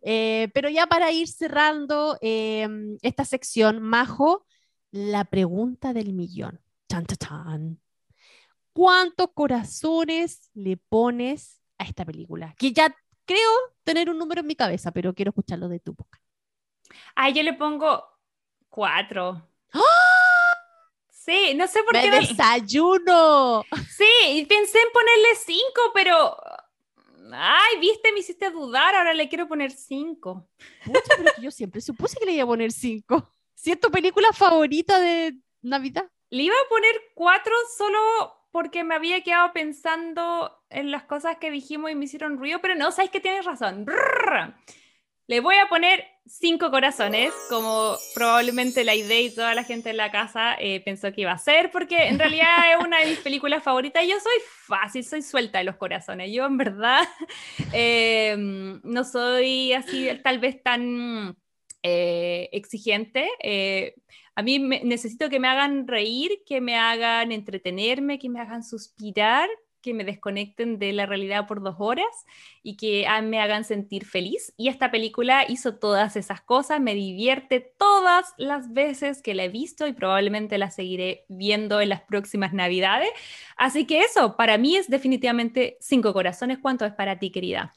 eh, pero ya para ir cerrando esta sección, Majo, la pregunta del millón. ¿Cuántos corazones le pones a esta película? Que ya creo tener un número en mi cabeza, pero quiero escucharlo de tu boca. Ah, yo le pongo cuatro. ¡Ah! Sí, no sé por qué. desayuno! Sí, pensé en ponerle cinco, pero. Ay, viste, me hiciste dudar, ahora le quiero poner cinco. yo siempre supuse que le iba a poner cinco. Si es tu película favorita de Navidad. Le iba a poner cuatro solo porque me había quedado pensando en las cosas que dijimos y me hicieron ruido, pero no, sabes que tienes razón. Le voy a poner cinco corazones, como probablemente la idea y toda la gente en la casa eh, pensó que iba a ser, porque en realidad es una de mis películas favoritas. Yo soy fácil, soy suelta de los corazones. Yo en verdad em, no soy así tal vez tan eh, exigente. Eh, a mí necesito que me hagan reír, que me hagan entretenerme, que me hagan suspirar, que me desconecten de la realidad por dos horas y que me hagan sentir feliz. Y esta película hizo todas esas cosas, me divierte todas las veces que la he visto y probablemente la seguiré viendo en las próximas navidades. Así que eso, para mí es definitivamente cinco corazones. ¿Cuánto es para ti, querida?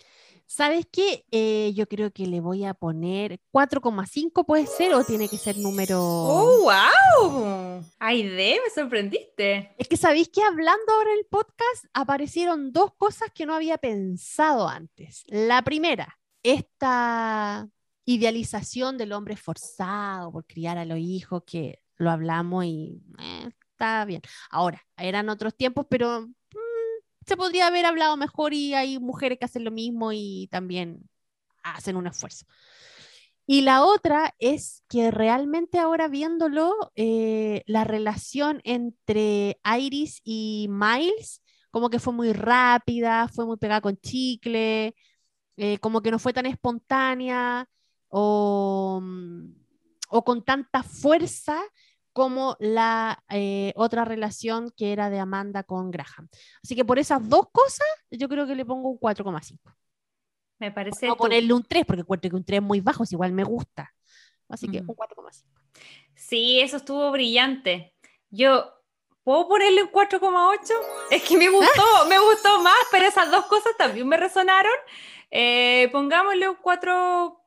¿Sabes qué? Eh, yo creo que le voy a poner 4,5, puede ser, o tiene que ser número. ¡Oh, wow! ¡Ay, de! Me sorprendiste. Es que sabéis que hablando ahora en el podcast aparecieron dos cosas que no había pensado antes. La primera, esta idealización del hombre forzado por criar a los hijos, que lo hablamos y eh, está bien. Ahora, eran otros tiempos, pero se podría haber hablado mejor y hay mujeres que hacen lo mismo y también hacen un esfuerzo. Y la otra es que realmente ahora viéndolo, eh, la relación entre Iris y Miles como que fue muy rápida, fue muy pegada con chicle, eh, como que no fue tan espontánea o, mm, o con tanta fuerza como la eh, otra relación que era de Amanda con Graham. Así que por esas dos cosas, yo creo que le pongo un 4,5. Me parece. No ponerle un 3, porque encuentro que un 3 es muy bajo, es igual me gusta. Así que un 4,5. Sí, eso estuvo brillante. Yo, ¿puedo ponerle un 4,8? Es que me gustó, me gustó más, pero esas dos cosas también me resonaron. Eh, pongámosle un 4.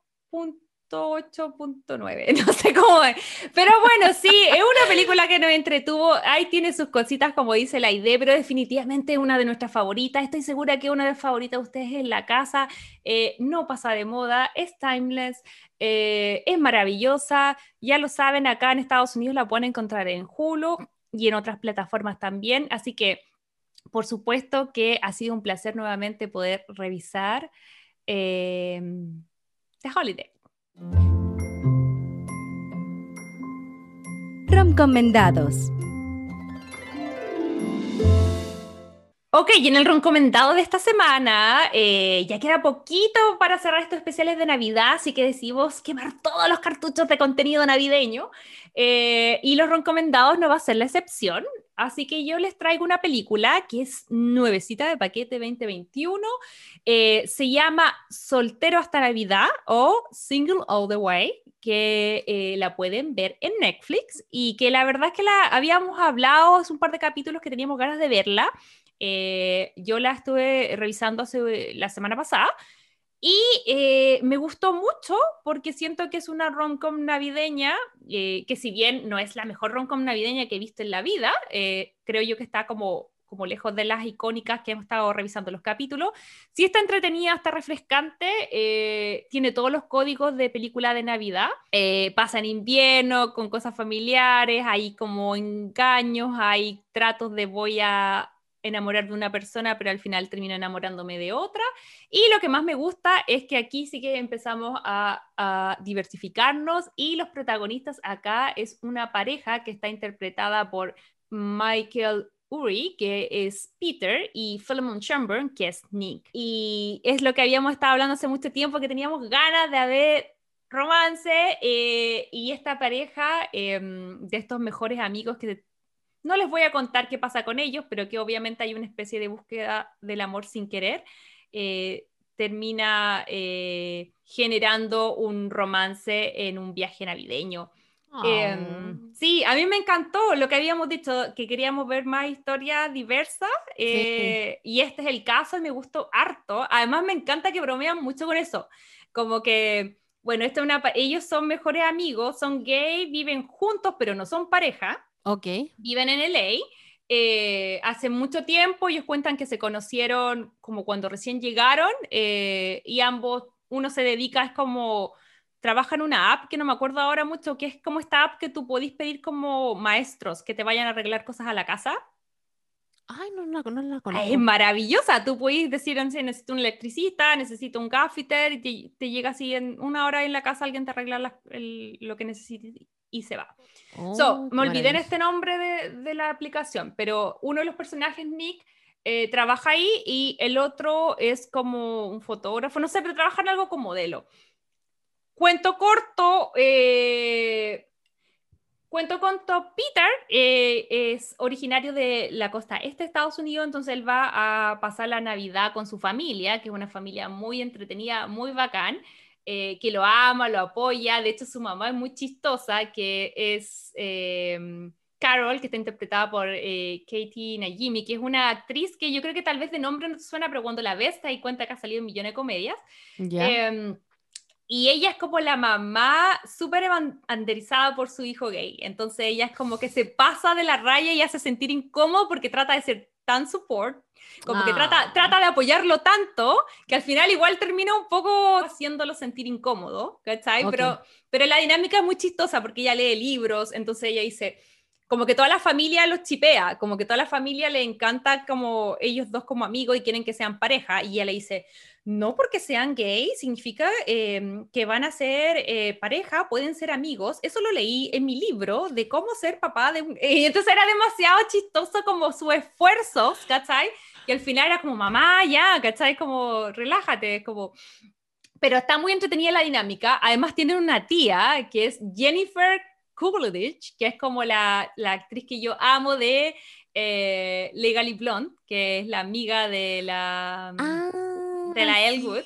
8.9, no sé cómo es. Pero bueno, sí, es una película que nos entretuvo. Ahí tiene sus cositas, como dice la idea, pero definitivamente es una de nuestras favoritas. Estoy segura que una de las favoritas de ustedes en la casa. Eh, no pasa de moda, es timeless, eh, es maravillosa. Ya lo saben, acá en Estados Unidos la pueden encontrar en Hulu y en otras plataformas también. Así que, por supuesto que ha sido un placer nuevamente poder revisar eh, The Holiday. Recomendados. Ok, y en el recomendado de esta semana, eh, ya queda poquito para cerrar estos especiales de Navidad, así que decidimos quemar todos los cartuchos de contenido navideño. Eh, y los recomendados no va a ser la excepción, así que yo les traigo una película que es nuevecita de paquete 2021. Eh, se llama Soltero hasta Navidad o Single All the Way, que la pueden ver en Netflix y que la verdad es que la habíamos hablado hace un par de capítulos que teníamos ganas de verla. Eh, yo la estuve revisando hace, la semana pasada y eh, me gustó mucho porque siento que es una rom-com navideña, eh, que si bien no es la mejor rom-com navideña que he visto en la vida, creo yo que está como, como lejos de las icónicas que hemos estado revisando los capítulos. Sí está entretenida, está refrescante, tiene todos los códigos de película de Navidad, pasa en invierno, con cosas familiares, hay como engaños, hay tratos de voy a enamorar de una persona, pero al final termino enamorándome de otra. Y lo que más me gusta es que aquí sí que empezamos a, diversificarnos y los protagonistas acá es una pareja que está interpretada por Michael Uri, que es Peter, y Philemon Shenburne, que es Nick. Y es lo que habíamos estado hablando hace mucho tiempo, que teníamos ganas de haber romance eh, y esta pareja em, de estos mejores amigos que no les voy a contar qué pasa con ellos, pero que obviamente hay una especie de búsqueda del amor sin querer. Eh, termina eh, generando un romance en un viaje navideño. Em, sí, a mí me encantó lo que habíamos dicho, que queríamos ver más historias diversas eh, y este es el caso y me gustó harto. Además me encanta que bromean mucho con eso, como que, bueno, esto una, ellos son mejores amigos, son gay, viven juntos pero no son pareja. Ok. Viven en LA. Eh, hace mucho tiempo ellos cuentan que se conocieron como cuando recién llegaron eh, y ambos, uno se dedica, es como trabaja en una app que no me acuerdo ahora mucho, que es como esta app que tú podís pedir como maestros que te vayan a arreglar cosas a la casa. Ay, no, no, no la conozco. Es maravillosa. Tú puedes decir, necesito un electricista, necesito un gaffiter, y te, llega así en una hora en la casa, alguien te arregla lo que necesites y se va. so, oh, me olvidé en este nombre de, de, la aplicación, pero uno de los personajes, Nick, eh, trabaja ahí y el otro es como un fotógrafo, no sé, pero trabaja en algo como modelo. Cuento corto, eh, Cuento con Top Peter, eh, es originario de la costa este de Estados Unidos, entonces él va a pasar la Navidad con su familia, que es una familia muy entretenida, muy bacán, eh, que lo ama, lo apoya. De hecho, su mamá es muy chistosa, que es eh, Carol, que está interpretada por Katie Najimy, que es una actriz que yo creo que tal vez de nombre no te suena, pero cuando la ves te das cuenta que ha salido en millones de comedias. Em, y ella es como la mamá súper evangelizada por su hijo gay. Entonces ella es como que se pasa de la raya y hace sentir incómodo porque trata de ser tan support, como que trata, ah. trata de apoyarlo tanto que al final igual termina un poco haciéndolo sentir incómodo, ¿cachai? Pero, pero la dinámica es muy chistosa porque ella lee libros, entonces ella dice, como que toda la familia los chipea, como que toda la familia le encanta como ellos dos como amigos y quieren que sean pareja, y ella le dice, no porque sean gay significa em, que van a ser eh, pareja, pueden ser amigos. Eso lo leí en mi libro de cómo ser papá de un... Y entonces era demasiado chistoso como su esfuerzo, ¿cachai? Y al final era como, mamá, ya, ¿cachai? Como, relájate, como... Pero está muy entretenida la dinámica. Además tienen una tía que es Jennifer Coolidge, que es como la, la actriz que yo amo de eh, Legally Blonde, que es la amiga de la... Ah de la Elwood.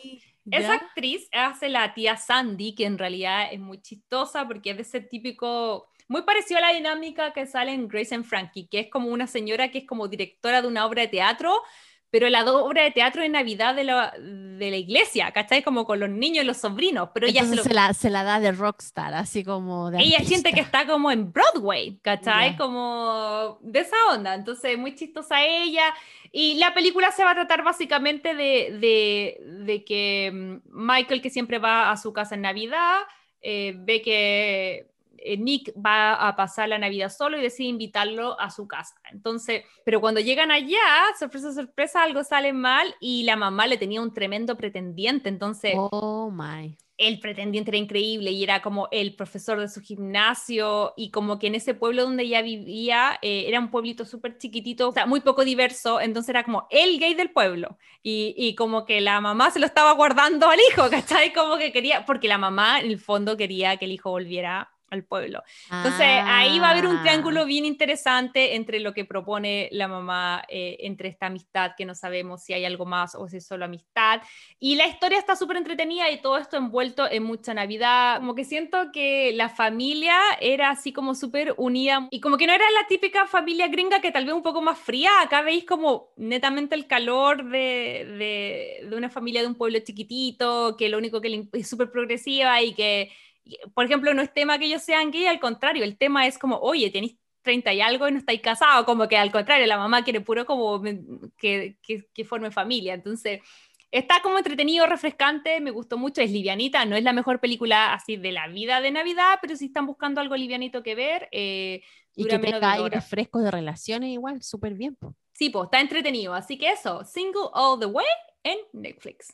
Esa actriz hace la tía Sandy, que en realidad es muy chistosa porque es de ese típico, muy parecido a la dinámica que sale en Grace and Frankie, que es como una señora que es como directora de una obra de teatro, pero la obra de teatro de Navidad de la, de la iglesia, ¿cachai? Como con los niños y los sobrinos, pero ella se, la, se, la, da de rockstar, así como de Ella siente que está como en Broadway, ¿cachai? Como de esa onda, entonces muy chistosa ella. Y la película se va a tratar básicamente de, de, de que mm, Michael, que siempre va a su casa en Navidad, eh, ve que Nick va a pasar la Navidad solo y decide invitarlo a su casa. Entonces, pero cuando llegan allá, sorpresa, sorpresa, algo sale mal y la mamá le tenía un tremendo pretendiente. Entonces, oh my. El pretendiente era increíble y era como el profesor de su gimnasio y como que en ese pueblo donde ella vivía eh, era un pueblito súper chiquitito, o sea, muy poco diverso, entonces era como el gay del pueblo y, y, como que la mamá se lo estaba guardando al hijo, ¿cachai? Como que quería, porque la mamá en el fondo quería que el hijo volviera al pueblo. Entonces ahí va a haber un triángulo ah. bien interesante entre lo que propone la mamá, eh, entre esta amistad que no sabemos si hay algo más o si es solo amistad. Y la historia está súper entretenida y todo esto envuelto en mucha Navidad. Como que siento que la familia era así como súper unida y como que no era la típica familia gringa que tal vez un poco más fría. Acá veis como netamente el calor de, de, una familia de un pueblo chiquitito, que lo único que es súper progresiva y que por ejemplo, no es tema que ellos sean gay, al contrario, el tema es como, oye, tenéis 30 y algo y no estáis casados, como que al contrario, la mamá quiere puro como que, que, forme familia. Entonces, está como entretenido, refrescante, me gustó mucho, es livianita, no es la mejor película así de la vida de Navidad, pero si están buscando algo livianito que ver, eh, y que tenga aire fresco de relaciones igual, súper bien. Sí, pues está entretenido, así que eso, Single All the Way en Netflix.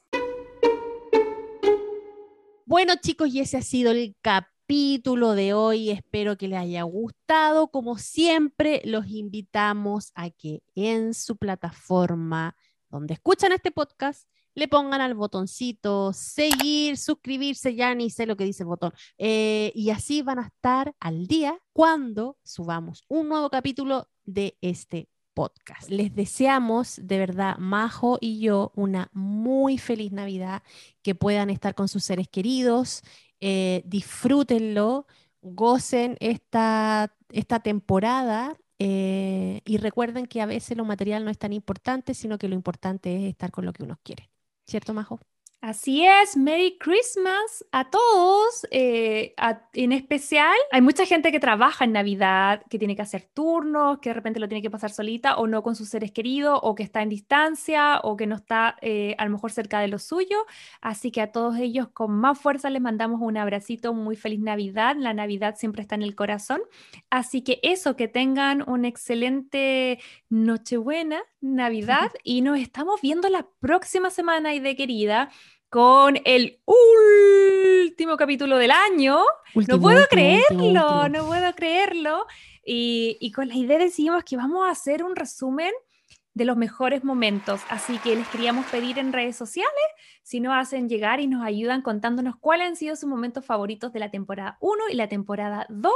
Bueno, chicos, y ese ha sido el capítulo de hoy. Espero que les haya gustado. Como siempre, los invitamos a que en su plataforma donde escuchan este podcast le pongan al botoncito seguir, suscribirse, ya ni sé lo que dice el botón. Eh, y así van a estar al día cuando subamos un nuevo capítulo de este podcast. Les deseamos de verdad, Majo y yo, una muy feliz Navidad, que puedan estar con sus seres queridos, eh, disfrútenlo, gocen esta, esta temporada eh, y recuerden que a veces lo material no es tan importante, sino que lo importante es estar con lo que uno quiere. ¿Cierto, Majo? Así es, Merry Christmas a todos. Eh, en especial, hay mucha gente que trabaja en Navidad, que tiene que hacer turnos, que de repente lo tiene que pasar solita o no con sus seres queridos, o que está en distancia, o que no está eh, a lo mejor cerca de lo suyo. Así que a todos ellos con más fuerza les mandamos un abracito, muy feliz Navidad. La Navidad siempre está en el corazón. Así que eso, que tengan una excelente Nochebuena, Navidad, y nos estamos viendo la próxima semana, y de querida con el último capítulo del año. no puedo creerlo, no puedo creerlo. Y, y, con la idea decidimos que vamos a hacer un resumen de los mejores momentos. Así que les queríamos pedir en redes sociales si nos hacen llegar y nos ayudan contándonos cuáles han sido sus momentos favoritos de la temporada 1 y la temporada 2.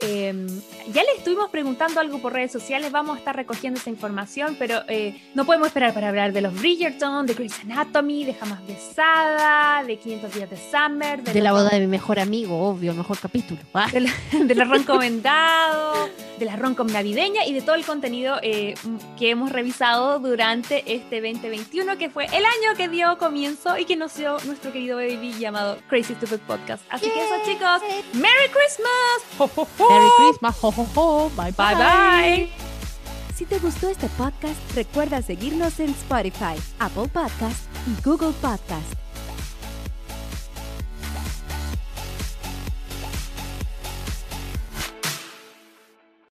Em, ya les estuvimos preguntando algo por redes sociales, vamos a estar recogiendo esa información, pero eh, no podemos esperar para hablar de los Bridgerton, de Grey's Anatomy, de Jamás Besada, de 500 días de Summer. De, la boda de mi mejor amigo, obvio, el mejor capítulo. Ah. Del arrón comendado, de la ron navideña y de todo el contenido eh, que hemos revisado durante este 2021, que fue el año que dio comienzo y que nos dio nuestro querido baby llamado Crazy Stupid Podcast. Así que eso, chicos, ¡Merry Christmas! ¡Merry Christmas! Bye, bye, bye. Si te gustó este podcast, recuerda seguirnos en Spotify, Apple Podcast y Google Podcast.